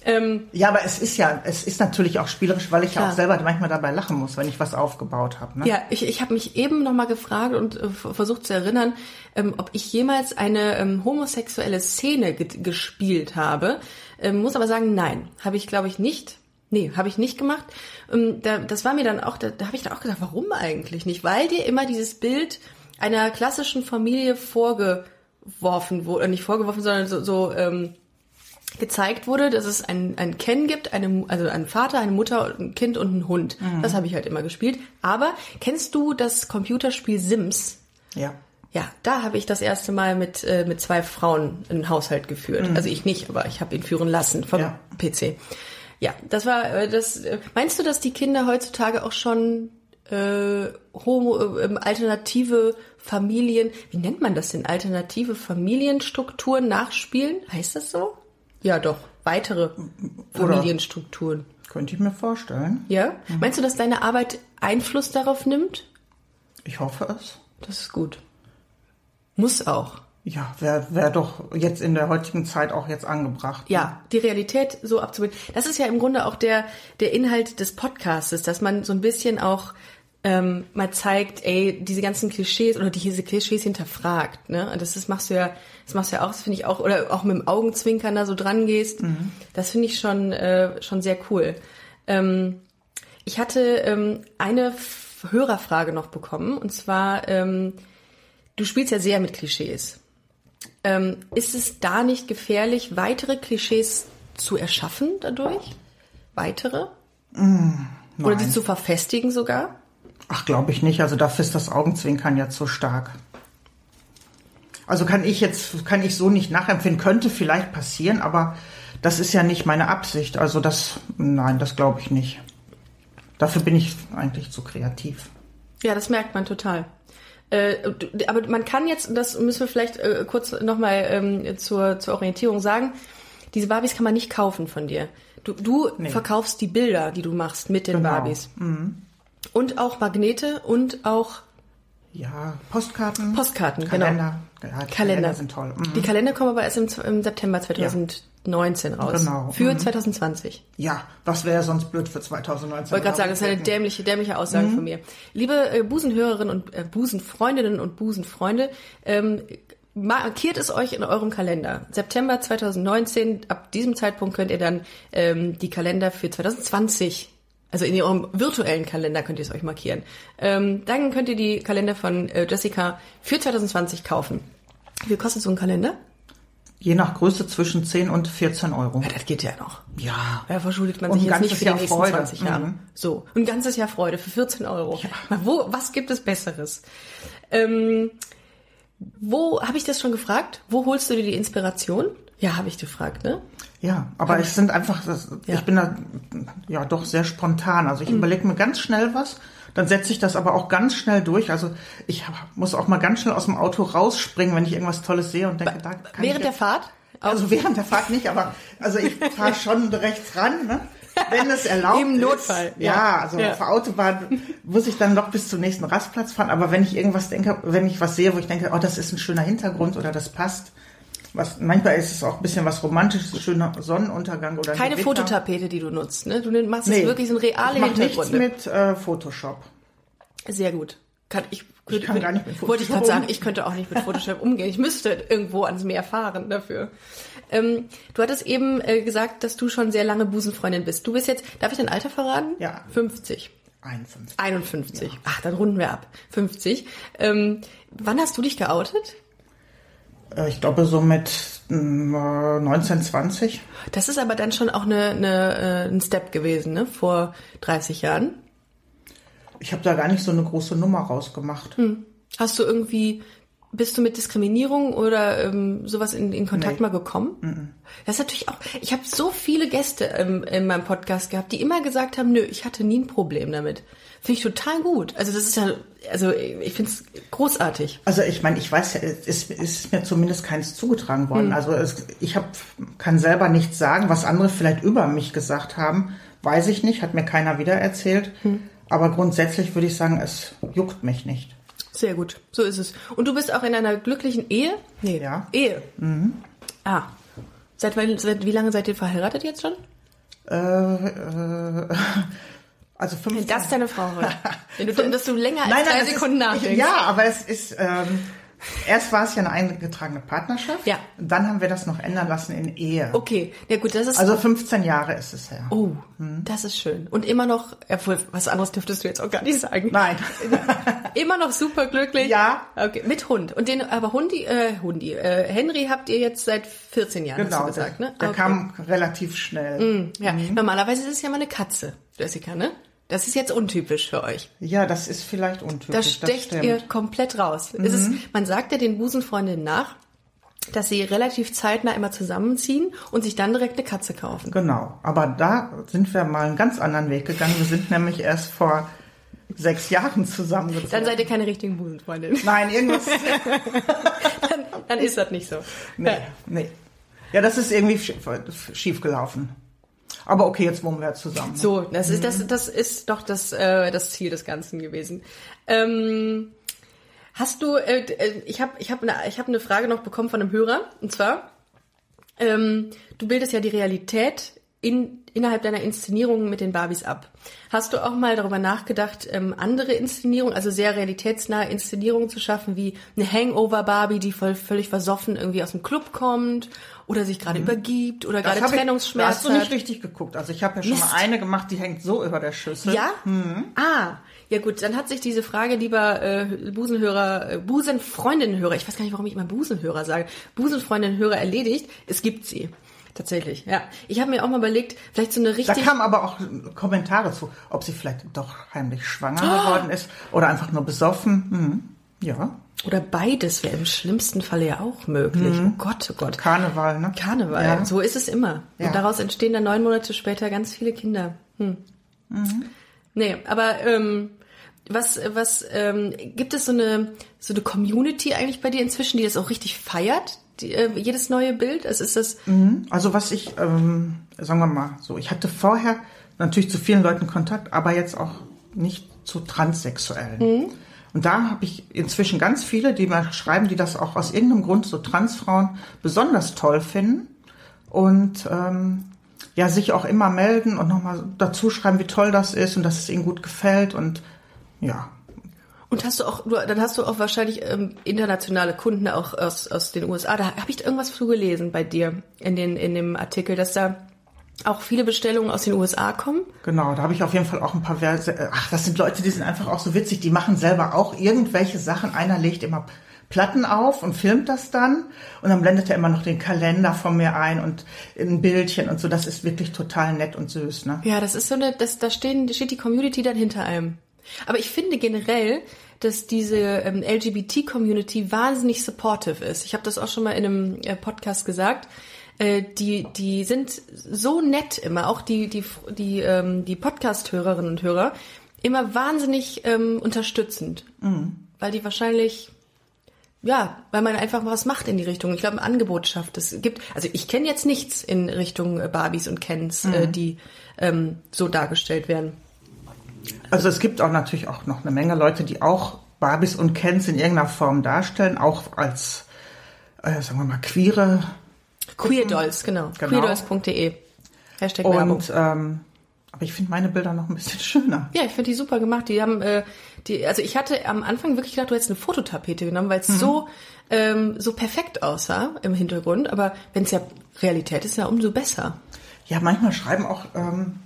Ähm, Ja, aber es ist ja, es ist natürlich auch spielerisch, weil ich ja auch selber manchmal dabei lachen muss, wenn ich was aufgebaut habe. Ne? Ja, ich, ich habe mich eben noch mal gefragt und äh, versucht zu erinnern, ähm, ob ich jemals eine ähm, homosexuelle Szene ge gespielt habe. Ähm, muss aber sagen, nein, habe ich glaube ich nicht. Nee, habe ich nicht gemacht. Ähm, da, das war mir dann auch, da, da habe ich dann auch gedacht, warum eigentlich nicht? Weil dir immer dieses Bild einer klassischen Familie vorgeworfen wurde, nicht vorgeworfen, sondern so, so ähm, gezeigt wurde, dass es ein, ein Ken gibt, eine, also einen Vater, eine Mutter, ein Kind und einen Hund. Das habe ich halt immer gespielt. Aber kennst du das Computerspiel Sims? Ja. Ja, da habe ich das erste Mal mit, äh, mit zwei Frauen einen Haushalt geführt. Also ich nicht, aber ich habe ihn führen lassen vom Ja. PC. Ja, das war äh, das. Äh, meinst du, dass die Kinder heutzutage auch schon äh, homo, äh, alternative Familien, wie nennt man das denn? Alternative Familienstrukturen nachspielen? Heißt das so? Ja, doch. Weitere Familienstrukturen. Könnte ich mir vorstellen. Ja? Meinst du, dass deine Arbeit Einfluss darauf nimmt? Ich hoffe es. Das ist gut. Muss auch. Ja, wäre wär doch jetzt in der heutigen Zeit auch jetzt angebracht. Ja, die Realität so abzubilden. Das ist ja im Grunde auch der, der Inhalt des Podcastes, dass man so ein bisschen auch ähm, mal zeigt, ey, diese ganzen Klischees oder diese Klischees hinterfragt, ne? Und das, das machst du ja, das machst du ja auch, das finde ich auch, oder auch mit dem Augenzwinkern da so dran gehst. Mhm. Das finde ich schon, äh, schon sehr cool. Ähm, ich hatte ähm, eine Hörerfrage noch bekommen und zwar, ähm, du spielst ja sehr mit Klischees. Ähm, ist es da nicht gefährlich, weitere Klischees zu erschaffen dadurch? Weitere? Mm, Oder die zu verfestigen sogar? Ach, glaube ich nicht. Also dafür ist das Augenzwinkern ja zu stark. Also kann ich jetzt, kann ich so nicht nachempfinden. Könnte vielleicht passieren, aber das ist ja nicht meine Absicht. Also das, nein, das glaube ich nicht. Dafür bin ich eigentlich zu kreativ. Ja, das merkt man total. Äh, aber man kann jetzt, das müssen wir vielleicht äh, kurz nochmal ähm, zur, zur Orientierung sagen, diese Barbies kann man nicht kaufen von dir. Du, du nee. verkaufst die Bilder, die du machst mit den genau. Barbies. Mhm. Und auch Magnete und auch ja, Postkarten. Postkarten, Kalender. genau. Ja, die Kalender. Kalender sind toll. Mhm. Die Kalender kommen aber erst im, im September 2019 ja. raus. Genau. Für mhm. 2020. Ja, das wäre sonst blöd für 2019. Ich wollte gerade sagen, das ist eine dämliche, dämliche Aussage mhm. von mir. Liebe äh, Busenhörerinnen und äh, Busenfreundinnen und Busenfreunde, ähm, markiert es euch in eurem Kalender. September 2019, ab diesem Zeitpunkt könnt ihr dann ähm, die Kalender für 2020 also in eurem virtuellen Kalender könnt ihr es euch markieren. Ähm, dann könnt ihr die Kalender von äh, Jessica für 2020 kaufen. Wie kostet so ein Kalender? Je nach Größe zwischen 10 und 14 Euro. Ja, das geht ja noch. Ja. Da verschuldet man sich jetzt nicht für die nächsten Freude. 20 Jahre. Mhm. So, ein ganzes Jahr Freude für 14 Euro. Ja. Wo, was gibt es Besseres? Ähm, wo, habe ich das schon gefragt? Wo holst du dir die Inspiration? Ja, habe ich gefragt, ne? Ja, aber es sind einfach, das, ja. ich bin da ja doch sehr spontan. Also ich mhm. überlege mir ganz schnell was, dann setze ich das aber auch ganz schnell durch. Also ich muss auch mal ganz schnell aus dem Auto rausspringen, wenn ich irgendwas Tolles sehe und denke, da kann Während der Fahrt? Also während der Fahrt nicht, aber also ich fahre schon rechts ran, ne? wenn es erlaubt Im Notfall. Ist. Ja, also ja. auf der Autobahn muss ich dann noch bis zum nächsten Rastplatz fahren. Aber wenn ich irgendwas denke, wenn ich was sehe, wo ich denke, oh, das ist ein schöner Hintergrund oder das passt, was, manchmal ist es auch ein bisschen was Romantisches, schöner Sonnenuntergang oder Keine Fototapete, die du nutzt, ne? Du machst nee, wirklich so ein reale ich mach Hintergründe. nichts mit äh, Photoshop. Sehr gut. Kann, ich, ich kann gar nicht mit Photoshop Wollte ich gerade sagen, ich könnte auch nicht mit Photoshop umgehen. Ich müsste irgendwo ans Meer fahren dafür. Ähm, du hattest eben äh, gesagt, dass du schon sehr lange Busenfreundin bist. Du bist jetzt, darf ich dein Alter verraten? Ja. 50. 51. 51. Ja. Ach, dann runden wir ab. 50. Ähm, wann hast du dich geoutet? Äh, ich glaube so mit 1920. Äh, das ist aber dann schon auch eine, eine, äh, ein Step gewesen, ne? Vor 30 Jahren. Ich habe da gar nicht so eine große Nummer rausgemacht. Hm. Hast du irgendwie, bist du mit Diskriminierung oder ähm, sowas in, in Kontakt nee. mal gekommen? Mm Das ist natürlich auch, ich habe so viele Gäste ähm, in meinem Podcast gehabt, die immer gesagt haben, nö, ich hatte nie ein Problem damit. Finde ich total gut. Also das ist ja, also ich finde es großartig. Also ich meine, ich weiß ja, es ist mir zumindest keins zugetragen worden. Hm. Also es, ich hab, kann selber nichts sagen, was andere vielleicht über mich gesagt haben, weiß ich nicht, hat mir keiner wieder erzählt. Hm. Aber grundsätzlich würde ich sagen, es juckt mich nicht. Sehr gut, so ist es. Und du bist auch in einer glücklichen Ehe? Nee, ja. Ehe. Mhm. Ah. Seit, seit wie lange seid ihr verheiratet jetzt schon? Äh, äh, also 15. Wenn das deine Frau hört. Wenn du, dass du länger als nein, nein, drei Sekunden ist, nachdenkst. Ja, aber es ist, ähm, erst war es ja eine eingetragene Partnerschaft. Ja. Dann haben wir das noch ändern lassen in Ehe. Okay, ja gut, das ist. Also 15 Jahre ist es her. Oh, hm. das ist schön. Und immer noch, obwohl, was anderes dürftest du jetzt auch gar nicht sagen. Nein. immer noch super glücklich. Ja. Okay, mit Hund. Und den, aber Hundi, äh, Hundi, äh, Henry habt ihr jetzt seit 14 Jahren, genau, hast du gesagt, ne? Der okay. kam relativ schnell. Mm, ja, mhm. normalerweise ist es ja mal eine Katze, Jessica, ne? Das ist jetzt untypisch für euch. Ja, das ist vielleicht untypisch. Da stecht ihr komplett raus. Mhm. Ist, man sagt ja den Busenfreundinnen nach, dass sie relativ zeitnah immer zusammenziehen und sich dann direkt eine Katze kaufen. Genau. Aber da sind wir mal einen ganz anderen Weg gegangen. Wir sind nämlich erst vor sechs Jahren zusammengezogen. Dann seid ihr keine richtigen Busenfreundinnen. Nein, irgendwas. dann, dann, ist das nicht so. Nee, nee. Ja, das ist irgendwie schief gelaufen. Aber okay, jetzt wohnen wir zusammen. Ne? So, das ist, das, das ist doch das, äh, das Ziel des Ganzen gewesen. Ähm, hast du, äh, äh ich habe ich hab eine, ich hab eine Frage noch bekommen von einem Hörer, und zwar, ähm, du bildest ja die Realität in, innerhalb deiner Inszenierungen mit den Barbies ab. Hast du auch mal darüber nachgedacht, ähm, andere Inszenierungen, also sehr realitätsnahe Inszenierungen zu schaffen, wie eine Hangover-Barbie, die voll, völlig versoffen irgendwie aus dem Club kommt oder sich gerade übergibt oder gerade Mhm. ich- Trennungsschmerzen Da hast du nicht hat? richtig geguckt. Also ich habe ja schon Mist. mal eine gemacht, die hängt so über der Schüssel. Ja? Ah, ja gut, dann hat sich diese Frage, lieber äh, Busenhörer, äh, Busenfreundinnenhörer, ich weiß gar nicht, warum ich immer Busenhörer sage, Busenfreundinnenhörer erledigt. Es gibt sie. Tatsächlich, ja. Ich habe mir auch mal überlegt, vielleicht so eine Da richtig... kamen aber auch Kommentare zu, ob sie vielleicht doch heimlich schwanger Oh! geworden ist oder einfach nur besoffen. Hm. Ja, Oder beides wäre im schlimmsten Falle ja auch möglich. Oh Gott, oh Gott. Karneval, ne? Karneval, Ja. so ist es immer. Ja. Und daraus entstehen dann neun Monate später ganz viele Kinder. Hm. Nee, aber ähm, was, was ähm, gibt es so eine so eine Community eigentlich bei dir inzwischen, die das auch richtig feiert? Die, äh, jedes neue Bild? Also ist das Also was ich, ähm, sagen wir mal so, ich hatte vorher natürlich zu vielen Leuten Kontakt, aber jetzt auch nicht zu Transsexuellen. Und da habe ich inzwischen ganz viele, die mir schreiben, die das auch aus irgendeinem Grund so Transfrauen besonders toll finden und ähm, ja sich auch immer melden und nochmal dazu schreiben, wie toll das ist und dass es ihnen gut gefällt und ja, und hast du auch, du, dann hast du auch wahrscheinlich ähm, internationale Kunden auch aus, aus den USA. Da habe ich irgendwas zu gelesen bei dir in, den, in dem Artikel, dass da auch viele Bestellungen aus den USA kommen. Genau, da habe ich auf jeden Fall auch ein paar Verse. äh, Ach, das sind Leute, die sind einfach auch so witzig. Die machen selber auch irgendwelche Sachen. Einer legt immer Platten auf und filmt das dann. Und dann blendet er immer noch den Kalender von mir ein und ein Bildchen und so. Das ist wirklich total nett und süß, ne? Ja, das ist so eine, das, da stehen, da steht die Community dann hinter einem. Aber ich finde generell, dass diese ähm, LGBT-Community wahnsinnig supportive ist. Ich habe das auch schon mal in einem äh, Podcast gesagt. Äh, die, die sind so nett immer, auch die, die, die, ähm, die Podcast-Hörerinnen und Hörer, immer wahnsinnig ähm, unterstützend. Weil die wahrscheinlich ja, weil man einfach was macht in die Richtung. Ich glaube, ein Angebot schafft. Es gibt, also ich kenne jetzt nichts in Richtung äh, Barbies und Kens, äh, die ähm, so dargestellt werden. Also es gibt auch natürlich auch noch eine Menge Leute, die auch Barbies und Kens in irgendeiner Form darstellen, auch als, äh, sagen wir mal, queere Queerdolls, genau. Genau. Queerdolls.de. Hashtag Werbung. und ähm, aber ich finde meine Bilder noch ein bisschen schöner. Ja, ich finde die super gemacht. Die haben, äh, die, also ich hatte am Anfang wirklich gedacht, du hättest eine Fototapete genommen, weil es so, ähm, so perfekt aussah im Hintergrund. Aber wenn es ja Realität ist, ja umso besser. Ja, manchmal schreiben auch ähm,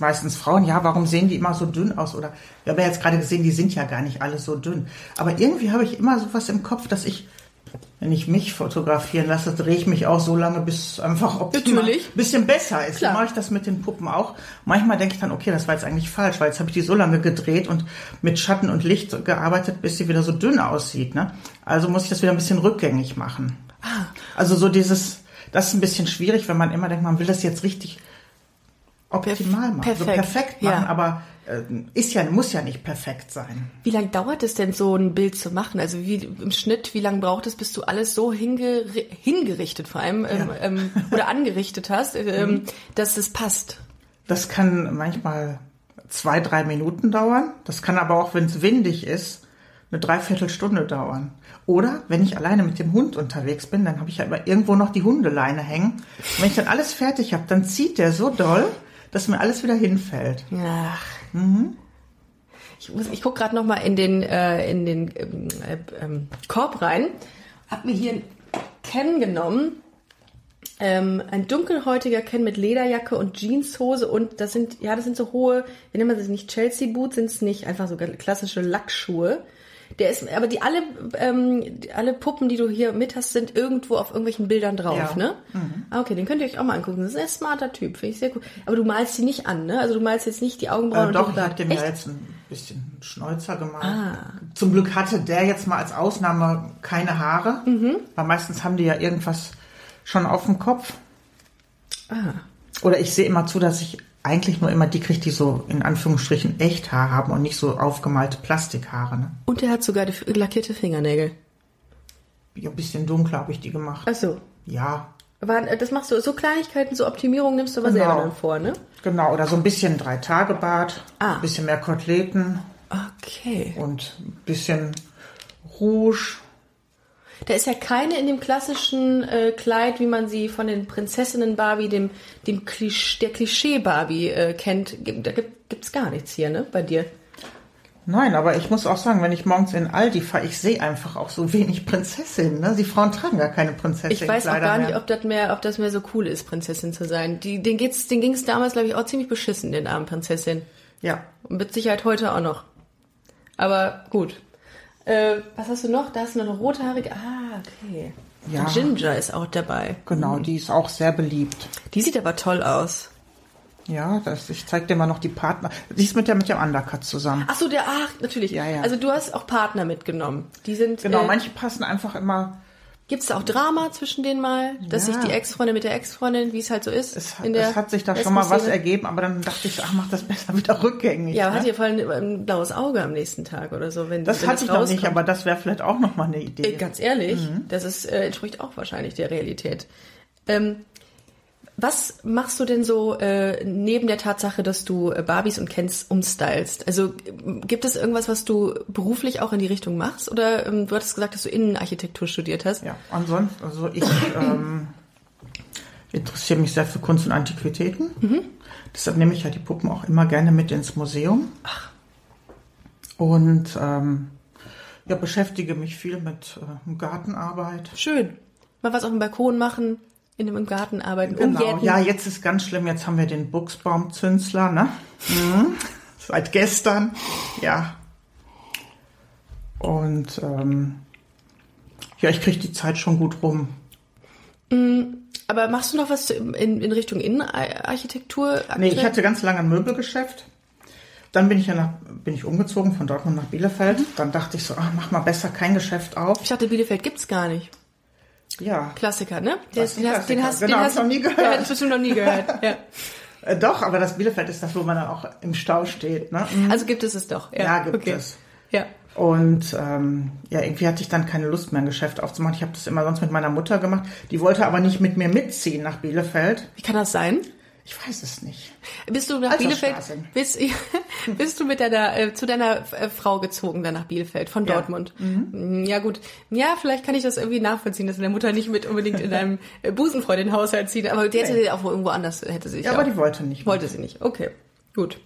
meistens Frauen, ja, warum sehen die immer so dünn aus? Oder wir haben ja jetzt gerade gesehen, die sind ja gar nicht alle so dünn. Aber irgendwie habe ich immer sowas im Kopf, dass ich, wenn ich mich fotografieren lasse, drehe ich mich auch so lange, bis einfach optimal ein bisschen besser ist. Klar. Dann mache ich das mit den Puppen auch. Manchmal denke ich dann, okay, das war jetzt eigentlich falsch, weil jetzt habe ich die so lange gedreht und mit Schatten und Licht gearbeitet, bis sie wieder so dünn aussieht. Ne? Also muss ich das wieder ein bisschen rückgängig machen. Ah. Also so dieses, das ist ein bisschen schwierig, wenn man immer denkt, man will das jetzt richtig optimal machen, perfekt, so perfekt machen, ja. aber äh, ist ja, muss ja nicht perfekt sein. Wie lange dauert es denn, so ein Bild zu machen? Also wie im Schnitt, wie lange braucht es, bis du alles so hinge hingerichtet vor allem ähm, ähm, oder angerichtet hast, ähm, dass es passt? Das kann manchmal zwei, drei Minuten dauern. Das kann aber auch, wenn es windig ist, eine Dreiviertelstunde dauern. Oder wenn ich alleine mit dem Hund unterwegs bin, dann habe ich ja immer irgendwo noch die Hundeleine hängen. Und wenn ich dann alles fertig habe, dann zieht der so doll, dass mir alles wieder hinfällt. Ach. Ich, muss- ich gucke gerade noch mal in den, äh, in den ähm, äh, ähm, Korb rein. Hab mir hier ein Ken genommen. Ähm, ein dunkelhäutiger Ken mit Lederjacke und Jeanshose und das sind, ja, das sind so hohe, wie nennt man das nicht, Chelsea Boots sind es nicht, einfach so klassische Lackschuhe. Der ist, aber die alle, ähm, die, alle Puppen, die du hier mit hast, sind irgendwo auf irgendwelchen Bildern drauf, Ja. ne? Ah, okay, den könnt ihr euch auch mal angucken. Das ist ein smarter Typ, finde ich sehr gut. Aber du malst die nicht an, ne? Also du malst jetzt nicht die Augenbrauen Äh, doch, den ich habe Bart. dem ja Echt? jetzt ein bisschen Schnäuzer gemacht. Zum Glück hatte der jetzt mal als Ausnahme keine Haare, weil meistens haben die ja irgendwas schon auf dem Kopf. Ah. Oder ich sehe immer zu, dass ich eigentlich nur immer die kriege, die so in Anführungsstrichen echt Haar haben und nicht so aufgemalte Plastikhaare. Ne? Und der hat sogar lackierte Fingernägel. Ja, ein bisschen dunkler habe ich die gemacht. Ach so. Ja, Waren, äh, das machst du, so Kleinigkeiten, so Optimierung nimmst du aber Genau. selber dann vor, ne? genau. Oder so ein bisschen Drei-Tage-Bart, Ah. ein bisschen mehr Koteletten Okay. und ein bisschen Rouge. Da ist ja keine in dem klassischen äh, Kleid, wie man sie von den Prinzessinnen Barbie, dem, dem Klisch, der Klischee Barbie äh, kennt. Da gibt, gibt's gar nichts hier, ne, bei dir. Nein, aber ich muss auch sagen, wenn ich morgens in Aldi fahre, ich sehe einfach auch so wenig Prinzessinnen. Ne? Die Frauen tragen gar keine Prinzessin. Ich weiß auch gar nicht, ob das mehr, ob das mehr so cool ist, Prinzessin zu sein. Die, den geht's, den ging's damals, glaube ich, auch ziemlich beschissen, den armen Prinzessin. Ja. Und mit Sicherheit heute auch noch. Aber gut. Äh, was hast du noch? Da du noch eine rothaarige. Ah, okay. Ja. Ginger ist auch dabei. Genau, die ist auch sehr beliebt. Die sieht aber toll aus. Ja, das, ich zeig dir mal noch die Partner. Sie ist mit der mit dem Undercut zusammen. Ach so, der, ach, natürlich. Ja, ja. Also du hast auch Partner mitgenommen. Die sind. Genau, äh, manche passen einfach immer. Gibt es da auch Drama zwischen denen mal, dass Ja. sich die Ex-Freundin mit der Ex-Freundin, wie es halt so ist? Es, hat- in der es hat sich da schon mal was ergeben, aber dann dachte ich, ach, mach das besser wieder rückgängig. Ja, ne? hat ihr vor allem ein blaues Auge am nächsten Tag oder so, wenn das wenn hatte ich noch nicht, aber das wäre vielleicht auch noch mal eine Idee. Äh, Ganz ehrlich, Mhm. das ist, äh, entspricht auch wahrscheinlich der Realität. Ähm, was machst du denn so äh, neben der Tatsache, dass du äh, Barbies und Kens umstylst? Also äh, gibt es irgendwas, was du beruflich auch in die Richtung machst? Oder ähm, du hattest gesagt, dass du Innenarchitektur studiert hast? Ja, ansonsten, also ich ähm, interessiere mich sehr für Kunst und Antiquitäten. Mhm. Deshalb nehme ich ja die Puppen auch immer gerne mit ins Museum. Und ähm, ja, beschäftige mich viel mit äh, Gartenarbeit. Schön. Mal was auf dem Balkon machen, in dem im Garten arbeiten, Genau. umjäten. Ja, jetzt ist ganz schlimm. Jetzt haben wir den Buchsbaumzünsler, ne? Mhm. Seit gestern. Ja. Und ähm, ja, ich kriege die Zeit schon gut rum. Aber machst du noch was in, in Richtung Innenarchitektur? Nee, ich hatte ganz lange ein Möbelgeschäft. Dann bin ich ja nach, bin ich umgezogen von Dortmund nach Bielefeld. Dann dachte ich so, ach, mach mal besser kein Geschäft auf. Ich dachte, Bielefeld gibt's gar nicht. Ja, Klassiker, ne? Das ist den hast, den Klassiker. hast, Genau, den hast ich noch nie gehört. Das hast du noch nie gehört. Ja. äh, doch, aber das Bielefeld ist das, wo man dann auch im Stau steht. Ne? Also gibt es es doch. Ja, Ja, gibt okay. es. Ja. Und ähm, ja, irgendwie hatte ich dann keine Lust mehr, ein Geschäft aufzumachen. Ich habe das immer sonst mit meiner Mutter gemacht. Die wollte aber nicht mit mir mitziehen nach Bielefeld. Wie kann das sein? Ich weiß es nicht. Bist du nach Bielefeld? Altersstraße. Bist, bist du mit deiner äh, zu deiner äh, Frau gezogen dann nach Bielefeld von Ja. Dortmund? Mhm. Ja gut. Ja, vielleicht kann ich das irgendwie nachvollziehen, dass deine Mutter nicht mit unbedingt in deinem äh, Busenfreundin-Haushalt zieht, aber die hätte Nee. auch irgendwo anders hätte sie sich Ja, auch. aber die wollte nicht. Wollte sie nicht. Okay, gut.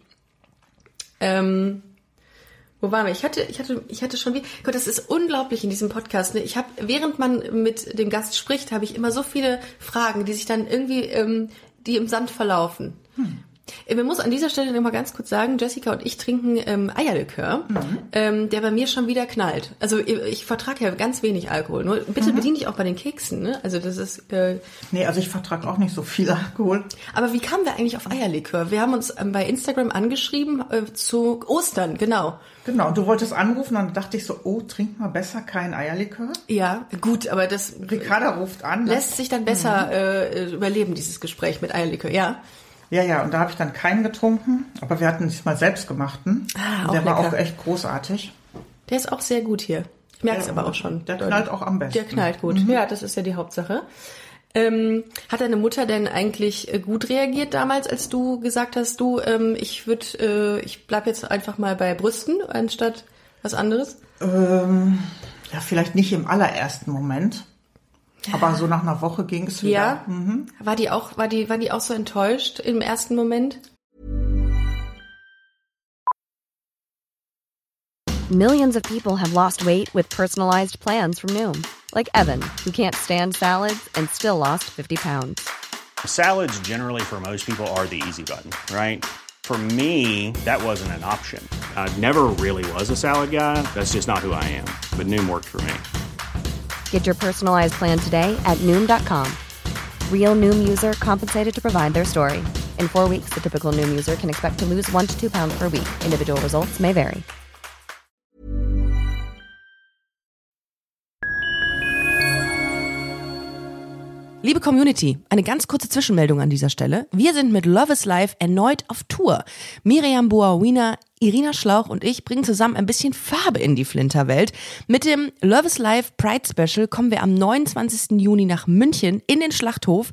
Ähm, wo waren wir? Ich hatte, ich hatte, ich hatte schon wie. Gott, das ist unglaublich in diesem Podcast. Ne? Ich habe, während man mit dem Gast spricht, habe ich immer so viele Fragen, die sich dann irgendwie, ähm, die im Sand verlaufen. Äh, Man muss an dieser Stelle noch mal ganz kurz sagen, Jessica und ich trinken ähm, Eierlikör, ähm, der bei mir schon wieder knallt. Also ich, ich vertrage ja ganz wenig Alkohol. Nur bitte bediene dich auch bei den Keksen. Ne? Also das ist. Äh, Nee, also ich vertrage auch nicht so viel Alkohol. aber wie kamen wir eigentlich auf Eierlikör? Wir haben uns ähm, bei Instagram angeschrieben äh, zu Ostern, genau. Genau, und du wolltest anrufen, dann dachte ich so, oh, trink mal besser kein Eierlikör. Ja, gut, aber das Ricarda ruft an. lässt sich dann besser äh, überleben, dieses Gespräch mit Eierlikör, ja. Ja, ja, und da habe ich dann keinen getrunken, aber wir hatten diesmal selbstgemachten. Ah, auch der war lecker. auch echt großartig. Der ist auch sehr gut hier. Ich merke es aber auch schon. der deutlich. knallt auch am besten. Mhm. Der knallt gut. Ja, das ist ja die Hauptsache. Ähm, hat deine Mutter denn eigentlich äh, gut reagiert damals, als du gesagt hast, du, ähm, ich würde, äh, ich bleib jetzt einfach mal bei Brüsten anstatt was anderes? Ähm, ja, vielleicht nicht im allerersten Moment, aber so nach einer Woche ging es wieder. Ja. War die auch, war die, war die auch so enttäuscht im ersten Moment? Millions of people have lost weight with personalized plans from Noom, like Evan, who can't stand salads and still lost 50 pounds. Salads, generally, for most people, are the easy button, right? For me, that wasn't an option. I never really was a salad guy. That's just not who I am. But Noom worked for me. Get your personalized plan today at Noom.com. Real Noom user compensated to provide their story. In four weeks, the typical Noom user can expect to lose one to two pounds per week. Individual results may vary. Liebe Community, eine ganz kurze Zwischenmeldung an dieser Stelle. Wir sind mit Love is Life erneut auf Tour. Miriam Boawina, Irina Schlauch und ich bringen zusammen ein bisschen Farbe in die Flinterwelt. Mit dem Love is Life Pride Special kommen wir am 29. Juni nach München in den Schlachthof,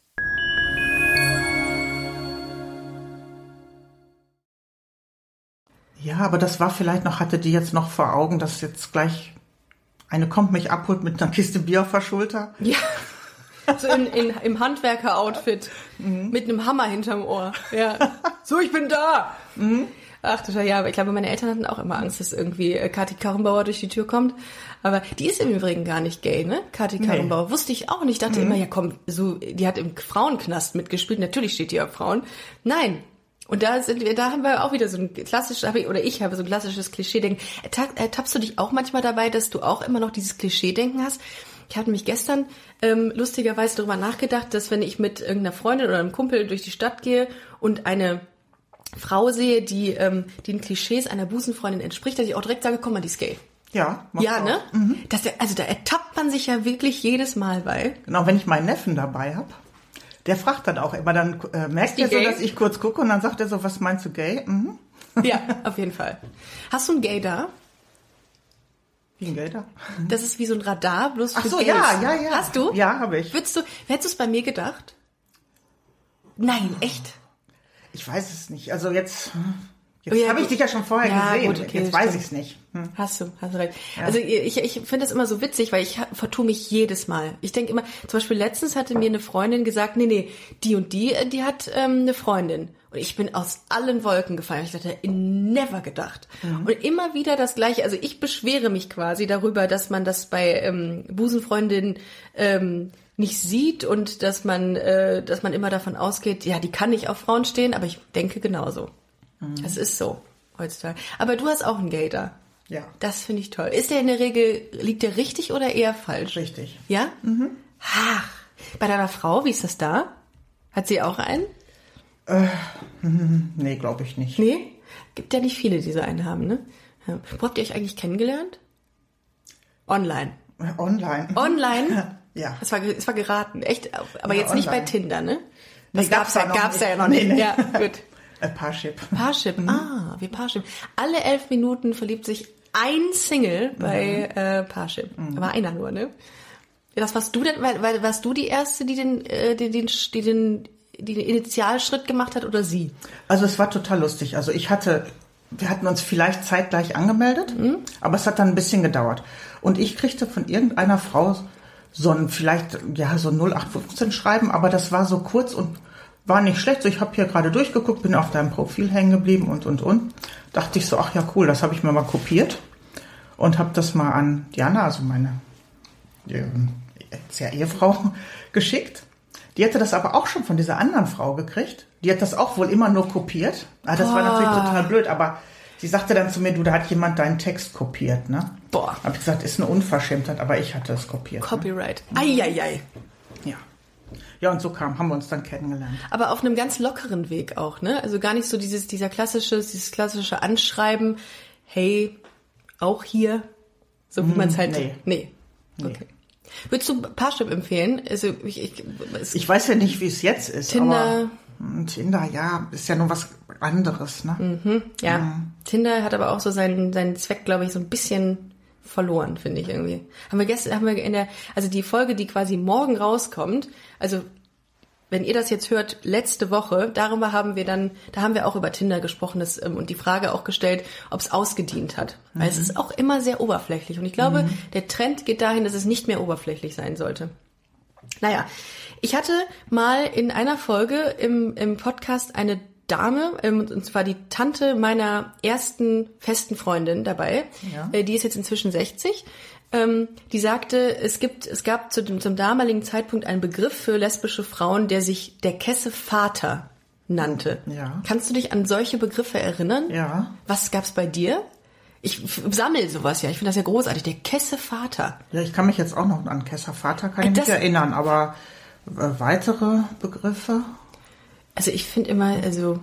Ja, aber das war vielleicht noch, hatte die jetzt noch vor Augen, dass jetzt gleich eine kommt, mich abholt mit einer Kiste Bier auf der Schulter. Ja. So in, in, im Handwerker-Outfit. Mit einem Hammer hinterm Ohr. Ja. So, ich bin da. Ach du ja, aber ich glaube, meine Eltern hatten auch immer Angst, dass irgendwie äh, Kathi Karrenbauer durch die Tür kommt. Aber die ist im Übrigen gar nicht gay, ne? Kathi Karrenbauer. Wusste ich auch nicht. Ich dachte immer, ja komm, so, die hat im Frauenknast mitgespielt. Natürlich steht die auf Frauen. Nein. Und da sind wir, da haben wir auch wieder so ein klassisches, hab ich- oder ich habe so ein klassisches Klischee-Denken. Erta- Ertappst du dich auch manchmal dabei, dass du auch immer noch dieses Klischee-Denken hast? Ich hatte mich gestern ähm, lustigerweise darüber nachgedacht, dass wenn ich mit irgendeiner Freundin oder einem Kumpel durch die Stadt gehe und eine Frau sehe, die ähm, den Klischees einer Busenfreundin entspricht, dass ich auch direkt sage, komm mal, die ist gay. Ja, Ja, auch. ne? Das, also da ertappt man sich ja wirklich jedes Mal bei. Genau, wenn ich meinen Neffen dabei hab, der fragt dann auch immer, dann äh, merkt er so, gay? dass ich kurz gucke und dann sagt er so, was meinst du gay? Mhm. Ja, auf jeden Fall. Hast du ein Gay da? Wie ein Gelder. Das ist wie so ein Radar, bloß für Ach so, Gays. ja, ja, ja. Hast du? Ja, habe ich. Würdest du, hättest du es bei mir gedacht? Nein, echt? Ich weiß es nicht. Also jetzt, jetzt Oh ja, habe ich dich ja schon vorher Ja, gesehen. gut, okay, jetzt weiß ich es nicht. Hm. Hast du, hast du recht. Also ich, ich finde das immer so witzig, weil ich vertue mich jedes Mal. Ich denke immer, zum Beispiel letztens hatte mir eine Freundin gesagt, nee, nee, die und die, äh, die hat ähm, eine Freundin. Und ich bin aus allen Wolken gefallen. Ich dachte, never gedacht. Und immer wieder das Gleiche. Also ich beschwere mich quasi darüber, dass man das bei ähm, Busenfreundinnen ähm, nicht sieht und dass man, äh, dass man immer davon ausgeht, ja, die kann nicht auf Frauen stehen, aber ich denke genauso. Es ist so heutzutage. Aber du hast auch einen da. Ja. Das finde ich toll. Ist der in der Regel, liegt der richtig oder eher falsch? Richtig. Ja? Mhm. Ach, bei deiner Frau, wie ist das da? Hat sie auch einen? Nee, glaube ich nicht. Nee? Gibt ja nicht viele, die so einen haben, ne? Ja. Wo habt ihr euch eigentlich kennengelernt? Online. Äh, Online. Online? Ja. Es war, es war geraten, echt. Aber Ja, jetzt nicht bei online. Tinder, ne? Nee, Das gab's, gab's ja gab's nicht. ja noch Nee, nicht. nee. Ja, gut. Äh, Parship. Parship. Ah, wie Parship. Alle elf Minuten verliebt sich ein Single bei äh, Parship. Aber einer nur, ne? Das warst du denn, weil, weil warst du die erste, die den, äh, die den, die den, die den Initialschritt gemacht hat oder sie? Also es war total lustig. Also ich hatte, wir hatten uns vielleicht zeitgleich angemeldet, aber es hat dann ein bisschen gedauert. Und ich kriegte von irgendeiner Frau so ein vielleicht, ja, so ein 0815 Schreiben, aber das war so kurz und war nicht schlecht. So, ich habe hier gerade durchgeguckt, bin auf deinem Profil hängen geblieben und, und, und. Dachte ich so, ach ja, cool, das habe ich mir mal kopiert und habe das mal an Diana, also meine ja Ehefrau, geschickt. Die hatte das aber auch schon von dieser anderen Frau gekriegt. Die hat das auch wohl immer nur kopiert. Ah, das war natürlich total blöd, aber sie sagte dann zu mir, du, da hat jemand deinen Text kopiert, ne? Boah. Hab ich gesagt, ist eine Unverschämtheit, aber ich hatte es kopiert. Ne? Copyright. Eieiei. Ja. Ja, und so kam, haben wir uns dann kennengelernt. Aber auf einem ganz lockeren Weg auch, ne? Also gar nicht so dieses, dieser klassische, dieses klassische Anschreiben, hey, auch hier, so wie man es halt. nee. Nee. Okay. Würdest du Parship empfehlen? Also ich, ich, Ich weiß ja nicht, wie es jetzt ist, Tinder. aber hm, Tinder, ja, ist ja nur was anderes, ne? ja. Tinder hat aber auch so seinen, seinen Zweck, glaube ich, so ein bisschen verloren, finde ich irgendwie. Haben wir gestern, haben wir in der, also die Folge, die quasi morgen rauskommt, also wenn ihr das jetzt hört, letzte Woche, darüber haben wir dann, da haben wir auch über Tinder gesprochen das, ähm, und die Frage auch gestellt, ob es ausgedient hat. Weil es ist auch immer sehr oberflächlich. Und ich glaube, der Trend geht dahin, dass es nicht mehr oberflächlich sein sollte. Naja, ich hatte mal in einer Folge im, im Podcast eine Dame, ähm, und zwar die Tante meiner ersten festen Freundin dabei. Ja. Äh, Die ist jetzt inzwischen 60. Ähm, die sagte, es gibt, es gab zu dem, zum damaligen Zeitpunkt einen Begriff für lesbische Frauen, der sich der Kesse Vater nannte. Ja. Kannst du dich an solche Begriffe erinnern? Ja. Was gab's bei dir? Ich sammle sowas ja. Ich finde das ja großartig. Der Kessevater. Ja, ich kann mich jetzt auch noch an Kesser Vater kann ich Das- mich erinnern, aber äh, weitere Begriffe? Also ich finde immer, also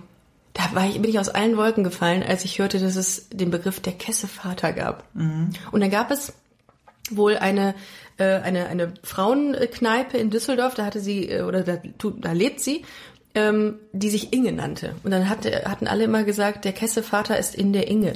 da war ich, bin ich aus allen Wolken gefallen, als ich hörte, dass es den Begriff der Kessevater gab. Und dann gab es wohl eine äh, eine eine Frauenkneipe in Düsseldorf, da hatte sie äh, oder da, da lebt sie, ähm, die sich Inge nannte. Und dann hatte, hatten alle immer gesagt, der Kessevater ist in der Inge.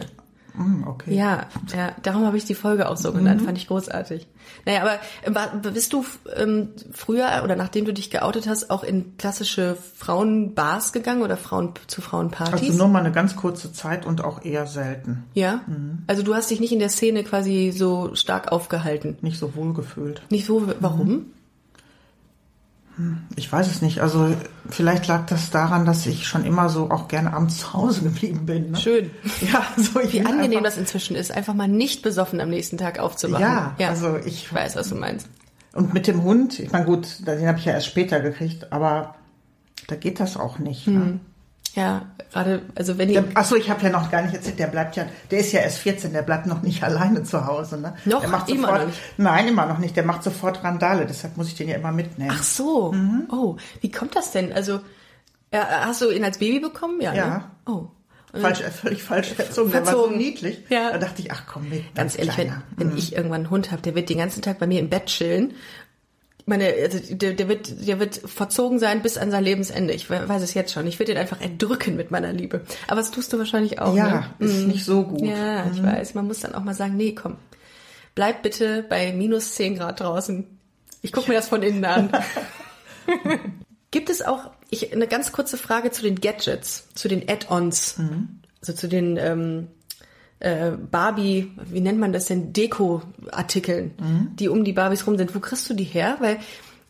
Hm, okay. Ja, ja, darum habe ich die Folge auch so genannt, fand ich großartig. Naja, aber äh, war, bist du ähm, früher oder nachdem du dich geoutet hast, auch in klassische Frauenbars gegangen oder Frauen zu Frauenpartys? Also nur mal eine ganz kurze Zeit und auch eher selten. ja? Also du hast dich nicht in der Szene quasi so stark aufgehalten. Nicht so wohl gefühlt. Nicht so, warum? Ich weiß es nicht. Also vielleicht lag das daran, dass ich schon immer so auch gerne abends zu Hause geblieben bin. Ne? Schön. Ja, so ich Wie angenehm einfach, das inzwischen ist, einfach mal nicht besoffen am nächsten Tag aufzuwachen. Ja, also ich- ich weiß, was du meinst. Und mit dem Hund, ich meine gut, den habe ich ja erst später gekriegt, aber da geht das auch nicht. Hm. Ne? Ja, gerade, also wenn. Der, achso, ich habe ja noch gar nicht erzählt, der bleibt ja, der ist ja erst 14, der bleibt noch nicht alleine zu Hause. Ne? Noch? Der macht Immer sofort, nicht? Nein, immer noch nicht. Der macht sofort Randale, deshalb muss ich den ja immer mitnehmen. Ach so. Oh, wie kommt das denn? Also, äh, hast du ihn als Baby bekommen? Ja. Ja. Ne? Oh. Falsch, äh, völlig falsch erzogen. Der war so Verzogen. niedlich. Ja. Da dachte ich, ach komm mit. Ganz ehrlich, wenn, wenn ich irgendwann einen Hund habe, der wird den ganzen Tag bei mir im Bett chillen. Meine, also der, der wird, der wird verzogen sein bis an sein Lebensende. Ich we- weiß es jetzt schon. Ich würde ihn einfach erdrücken mit meiner Liebe. Aber das tust du wahrscheinlich auch. Ja, ne? ist nicht so gut. Ja, ich weiß. Man muss dann auch mal sagen, nee, komm, bleib bitte bei minus 10 Grad draußen. Ich gucke mir das von innen an. Gibt es auch, ich, eine ganz kurze Frage zu den Gadgets, zu den Add-ons, also zu den ähm, äh, Barbie, wie nennt man das denn, Deko-Artikeln, die um die Barbies rum sind. Wo kriegst du die her? Weil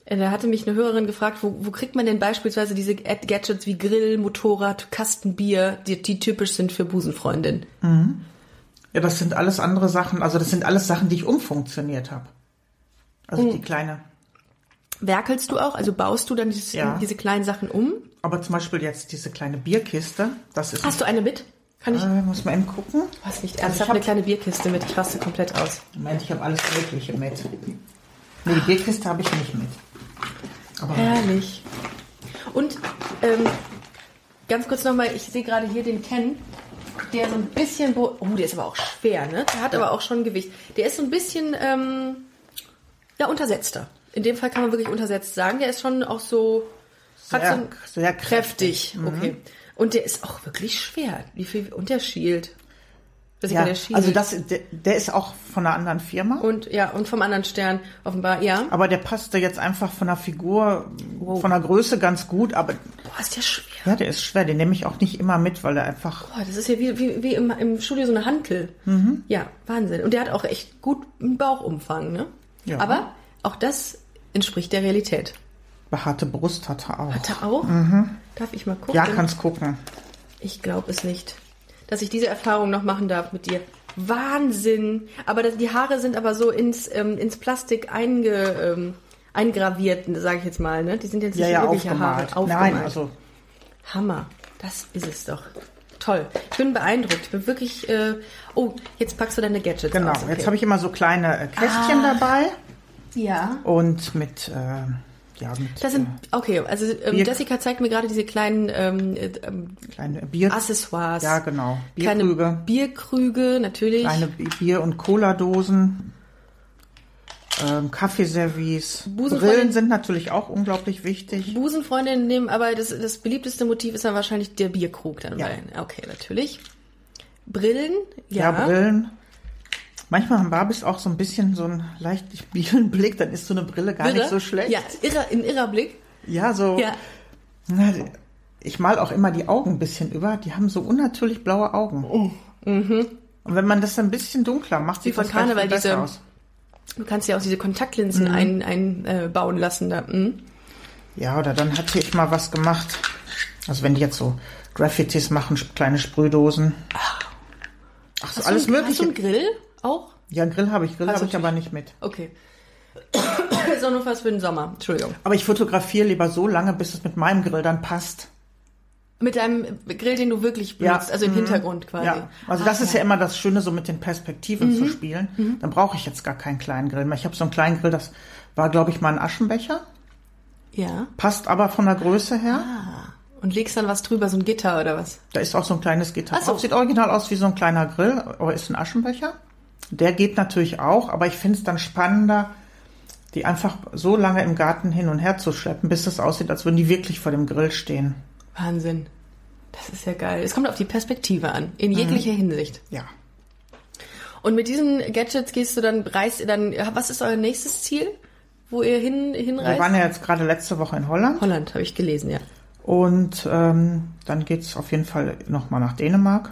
äh, da hatte mich eine Hörerin gefragt, wo, wo kriegt man denn beispielsweise diese Ad- Gadgets wie Grill, Motorrad, Kasten Bier, die, die typisch sind für Busenfreundin? Ja, das sind alles andere Sachen. Also das sind alles Sachen, die ich umfunktioniert habe. Also Hm. die kleine. Werkelst du auch? Also baust du dann dieses, Ja. diese kleinen Sachen um? Aber zum Beispiel jetzt diese kleine Bierkiste. Das ist. Hast du eine mit? Kann ich? äh, muss man eben gucken. Hast nicht Also ernsthaft ich hab- eine kleine Bierkiste mit. Ich raste komplett aus. Moment, ich habe alles Mögliche mit. Nee, die Bierkiste habe ich nicht mit. Aber Herrlich. Und ähm, ganz kurz nochmal, ich sehe gerade hier den Ken, der so ein bisschen, oh, der ist aber auch schwer, ne? Der hat aber auch schon Gewicht. Der ist so ein bisschen, ähm, ja, untersetzter. In dem Fall kann man wirklich untersetzt sagen. Der ist schon auch so, hat Sehr- so ein, sehr kräftig. kräftig. Mhm. Okay. Und der ist auch wirklich schwer. Wie viel, und der ja, der Shield. also das, der, der ist auch von einer anderen Firma. und ja, und vom anderen Stern offenbar, ja. aber der passte jetzt einfach von der Figur, Wow. von der Größe ganz gut. Aber Boah, ist der schwer. ja, der ist schwer. Den nehme ich auch nicht immer mit, weil er einfach. Boah, das ist ja wie, wie, wie im, im Studio so eine Hantel. Mhm. Ja, Wahnsinn. Und der hat auch echt gut einen Bauchumfang, ne? Ja. Aber auch das entspricht der Realität. behaarte Brust hat er auch. Hat er auch? Darf ich mal gucken? Ja, kannst gucken. Ich glaube es nicht, dass ich diese Erfahrung noch machen darf mit dir. Wahnsinn! Aber das, die Haare sind aber so ins, ähm, ins Plastik einge, ähm, eingraviert, sage ich jetzt mal. Ne? Die sind jetzt Ja, nicht ja, wirkliche aufgemalt. Haare. Aufgemalt. Nein, also Hammer. Das ist es doch. Toll. Ich bin beeindruckt. Ich bin wirklich. Äh, oh, jetzt packst du deine Gadgets genau. aus. Okay. Jetzt habe ich immer so kleine Kästchen Ah. dabei Ja. und mit, äh, ja, mit Das sind, okay, also ähm, Bier- Jessica zeigt mir gerade diese kleinen ähm, äh, ähm, äh, kleine Bier, Accessoires. Ja, genau. Kleine Bierkrüge. Bierkrüge, natürlich. kleine Bier- und Cola-Dosen. Ähm, Kaffeeservice. Brillen sind natürlich auch unglaublich wichtig. Busenfreundinnen nehmen, aber das, das beliebteste Motiv ist dann wahrscheinlich der Bierkrug dann Ja. bei. Okay, natürlich. Brillen, ja. Ja, Brillen. Manchmal haben Barbies auch so ein bisschen so einen leicht bielen Blick, dann ist so eine Brille gar Irre. nicht so schlecht. Ja, irrer, ein irrer Blick. Ja, so. Ja. Na, ich mal auch immer die Augen ein bisschen über. Die haben so unnatürlich blaue Augen. Und wenn man das ein bisschen dunkler macht, sieht Oh, mhm. das Karneval besser diese- aus. Du kannst ja auch diese Kontaktlinsen Mhm. ein, einbauen lassen da. Hm? Ja, oder dann hatte ich mal was gemacht. Also wenn die jetzt so Graffitis machen, kleine Sprühdosen. Ach, so Hast alles du, einen- Hast mögliche. du einen Grill auch? Ja, einen Grill habe ich, Grill habe ich aber nicht mit. Okay. ist auch nur was für den Sommer. Entschuldigung. Aber ich fotografiere lieber so lange, bis es mit meinem Grill dann passt. Mit deinem Grill, den du wirklich benutzt, also im mhm. Hintergrund quasi. Ja, also Ah, das ist ja ja. immer das Schöne, so mit den Perspektiven zu spielen. Dann brauche ich jetzt gar keinen kleinen Grill mehr. Ich habe so einen kleinen Grill, das war, glaube ich, mal ein Aschenbecher. Ja. Passt aber von der Größe her. Und legst dann was drüber, so ein Gitter oder was? Da ist auch so ein kleines Gitter Ach so. Sieht original aus wie so ein kleiner Grill, aber ist ein Aschenbecher. Der geht natürlich auch, aber ich finde es dann spannender, die einfach so lange im Garten hin und her zu schleppen, bis es aussieht, als würden die wirklich vor dem Grill stehen. Wahnsinn. Das ist ja geil. Es kommt auf die Perspektive an, in jeglicher Hinsicht. Ja. Und mit diesen Gadgets gehst du dann, reist ihr dann, was ist euer nächstes Ziel, wo ihr hin, Wir hinreist? waren ja jetzt gerade letzte Woche in Holland Holland, habe ich gelesen, ja. und ähm, dann geht's auf jeden Fall nochmal nach Dänemark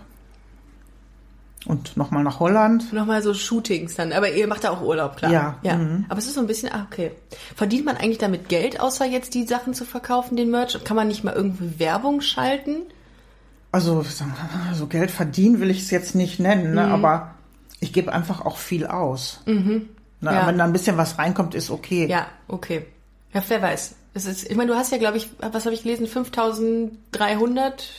und nochmal nach Holland. Nochmal so Shootings dann, aber ihr macht da auch Urlaub, klar. Ja, ja. mhm. Aber es ist so ein bisschen, ah, okay. Verdient man eigentlich damit Geld, außer jetzt die Sachen zu verkaufen, den Merch? Kann man nicht mal irgendwie Werbung schalten? Also sagen wir, so Geld verdienen will ich es jetzt nicht nennen, ne? aber ich gebe einfach auch viel aus. Ne? Ja. Wenn da ein bisschen was reinkommt, ist okay. Ja, okay. Ja, wer weiß. Es ist, ich meine, du hast ja, glaube ich, was habe ich gelesen, 5300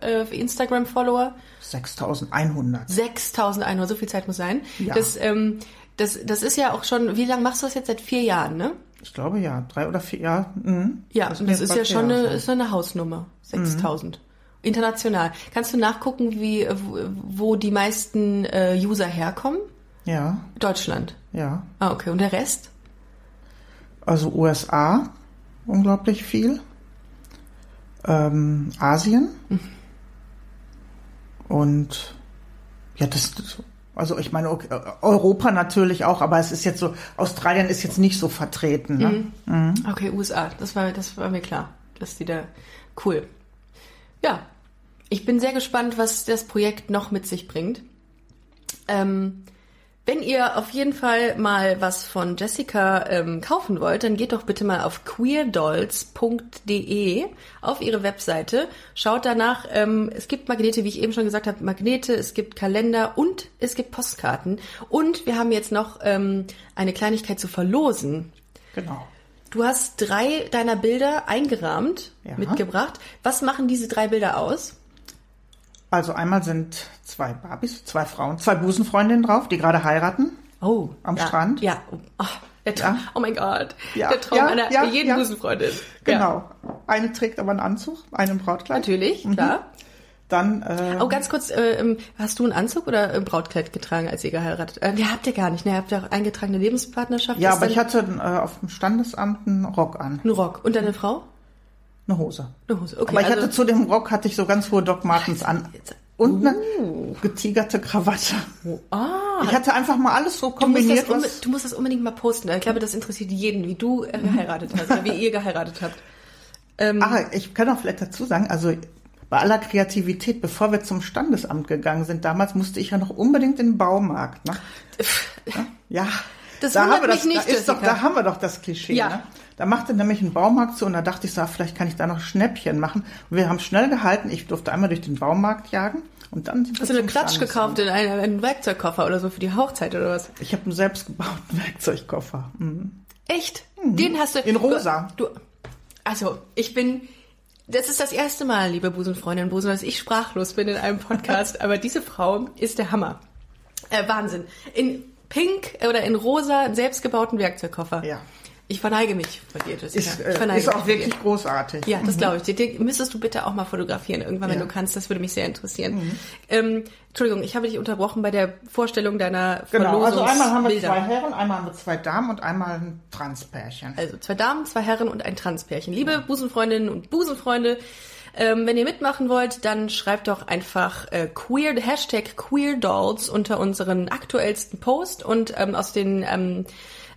äh, Instagram-Follower. 6100. 6100, so viel Zeit muss sein. Ja. Das, ähm, das, das ist ja auch schon, wie lange machst du das jetzt? Seit vier Jahren, ne? Ich glaube ja, drei oder vier, ja. Mhm. Ja, Das und das ist ja schon eine, Jahre. ist eine Hausnummer. 6000. International. Kannst du nachgucken, wie, wo, die meisten äh, User herkommen? Ja, Deutschland. ja. Ah, okay. Und der Rest? Also USA, unglaublich viel. Ähm, Asien. Und ja, das, also ich meine, okay, Europa natürlich auch, aber es ist jetzt so, Australien ist jetzt nicht so vertreten. Ne? Mhm. Okay, USA. Das war, das war mir klar, dass die da cool. Ja, ich bin sehr gespannt, was das Projekt noch mit sich bringt. Ähm, wenn ihr auf jeden Fall mal was von Jessica ähm, kaufen wollt, dann geht doch bitte mal auf queerdolls.de auf ihre Webseite. Schaut danach. Ähm, es gibt Magnete, wie ich eben schon gesagt habe, Magnete, es gibt Kalender und es gibt Postkarten. Und wir haben jetzt noch ähm, eine Kleinigkeit zu verlosen. Genau. Du hast drei deiner Bilder eingerahmt Ja. mitgebracht. Was machen diese drei Bilder aus? Also einmal sind zwei Barbies, zwei Frauen, zwei Busenfreundinnen drauf, die gerade heiraten. Oh, Am ja, Strand? Ja. Oh, Ja. oh mein Gott. Ja, Der Traum ja, einer ja, jeden ja. Busenfreundin. Genau. Eine trägt aber einen Anzug, eine ein Brautkleid. Natürlich, Mhm. klar. Dann äh, Oh, ganz kurz, äh, ähm, hast du einen Anzug oder ein Brautkleid getragen, als ihr geheiratet? Äh, nee, habt ihr gar nicht. Ne, ihr habt ja auch eingetragene Lebenspartnerschaft. ja, aber ich hatte äh, auf dem Standesamt einen Rock an, einen Rock. Und deine Frau? Eine Hose. Eine Hose. Okay, aber ich also, hatte zu dem Rock hatte ich so ganz hohe Doc Martens an und eine getigerte Krawatte. ah, Ich hatte einfach mal alles so du musst, das kombiniert, du musst das unbedingt mal posten. Ich glaube, das interessiert jeden, wie du äh, geheiratet hast oder wie ihr geheiratet habt. Ah, ich kann auch vielleicht dazu sagen, also bei aller Kreativität, bevor wir zum Standesamt gegangen sind, damals musste ich ja noch unbedingt in den Baumarkt. Ne? Ja, Das da haben wir das, nicht, da, ist doch, da haben wir doch das Klischee. Ja. Ne? Da machte nämlich ein Baumarkt zu und da dachte ich so, ah, vielleicht kann ich da noch Schnäppchen machen. Und wir haben schnell gehalten. Ich durfte einmal durch den Baumarkt jagen und dann sind wir Hast du einen Klatsch gekauft in einen, einen Werkzeugkoffer oder so für die Hochzeit oder was? Ich habe einen selbstgebauten Werkzeugkoffer. Mhm. Echt? Den hast du. In rosa. Du, du, also, ich bin. Das ist das erste Mal, liebe Busenfreundinnen und Busen, dass ich sprachlos bin in einem Podcast. aber diese Frau ist der Hammer. Äh, Wahnsinn. In pink oder in rosa selbstgebauten Werkzeugkoffer. Ja. Ich verneige mich vor dir, Jessica. Ist, äh, ist auch wirklich großartig. Ja, das glaube ich. Den, den müsstest du bitte auch mal fotografieren, irgendwann, wenn Ja. du kannst. Das würde mich sehr interessieren. Ähm, Entschuldigung, ich habe dich unterbrochen bei der Vorstellung deiner Genau, also einmal haben wir zwei Herren, einmal haben wir zwei Damen und einmal ein Transpärchen. Also zwei Damen, zwei Herren und ein Transpärchen. Liebe Busenfreundinnen und Busenfreunde, ähm, wenn ihr mitmachen wollt, dann schreibt doch einfach äh, queer, Hashtag QueerDolls unter unseren aktuellsten Post und ähm, aus den, ähm,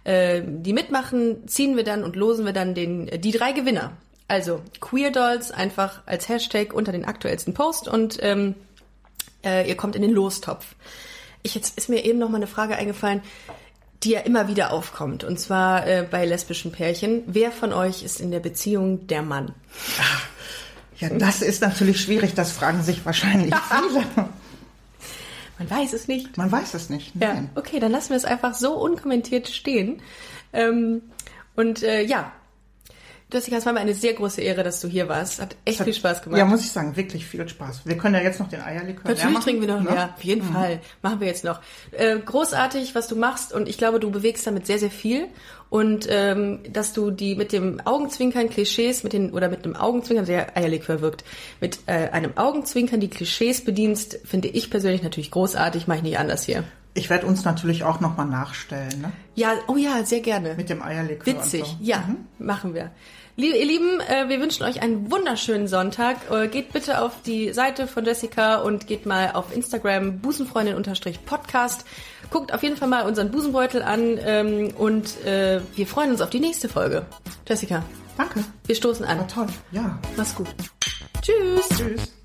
äh, die mitmachen, ziehen wir dann und losen wir dann den, die drei Gewinner. Also QueerDolls einfach als Hashtag unter den aktuellsten Post und ähm, äh, ihr kommt in den Lostopf. Ich, jetzt ist mir eben noch mal eine Frage eingefallen, die ja immer wieder aufkommt. Und zwar äh, bei lesbischen Pärchen. Wer von euch ist in der Beziehung der Mann? Ja, das ist natürlich schwierig, das fragen sich wahrscheinlich viele. Man weiß es nicht. Man weiß es nicht. Ja, Nein. okay, dann lassen wir es einfach so unkommentiert stehen. Ähm, und äh, ja, Jessica, es war mir eine sehr große Ehre, dass du hier warst. Hat echt viel Spaß gemacht. Ja, muss ich sagen, wirklich viel Spaß. Wir können ja jetzt noch den Eierlikör Natürlich machen, trinken wir noch ne? mehr. Auf jeden Fall. Machen wir jetzt noch. Äh, großartig, was du machst. Und ich glaube, du bewegst damit sehr, sehr viel. Und ähm, dass du die mit dem Augenzwinkern Klischees, mit den, oder mit einem Augenzwinkern, der Eierlikör wirkt, mit äh, einem Augenzwinkern die Klischees bedienst, finde ich persönlich natürlich großartig. Mache ich nicht anders hier. Ich werde uns natürlich auch nochmal nachstellen, ne? Ja, oh ja, sehr gerne. Mit dem Eierlikör. Witzig, so. ja, machen wir. Liebe, ihr Lieben, äh, wir wünschen euch einen wunderschönen Sonntag. Äh, geht bitte auf die Seite von Jessica und geht mal auf Instagram busenfreundin-podcast. Guckt auf jeden Fall mal unseren Busenbeutel an ähm, und äh, wir freuen uns auf die nächste Folge. Jessica, Danke. wir stoßen an. War toll. Ja. Mach's gut. Tschüss. Tschüss.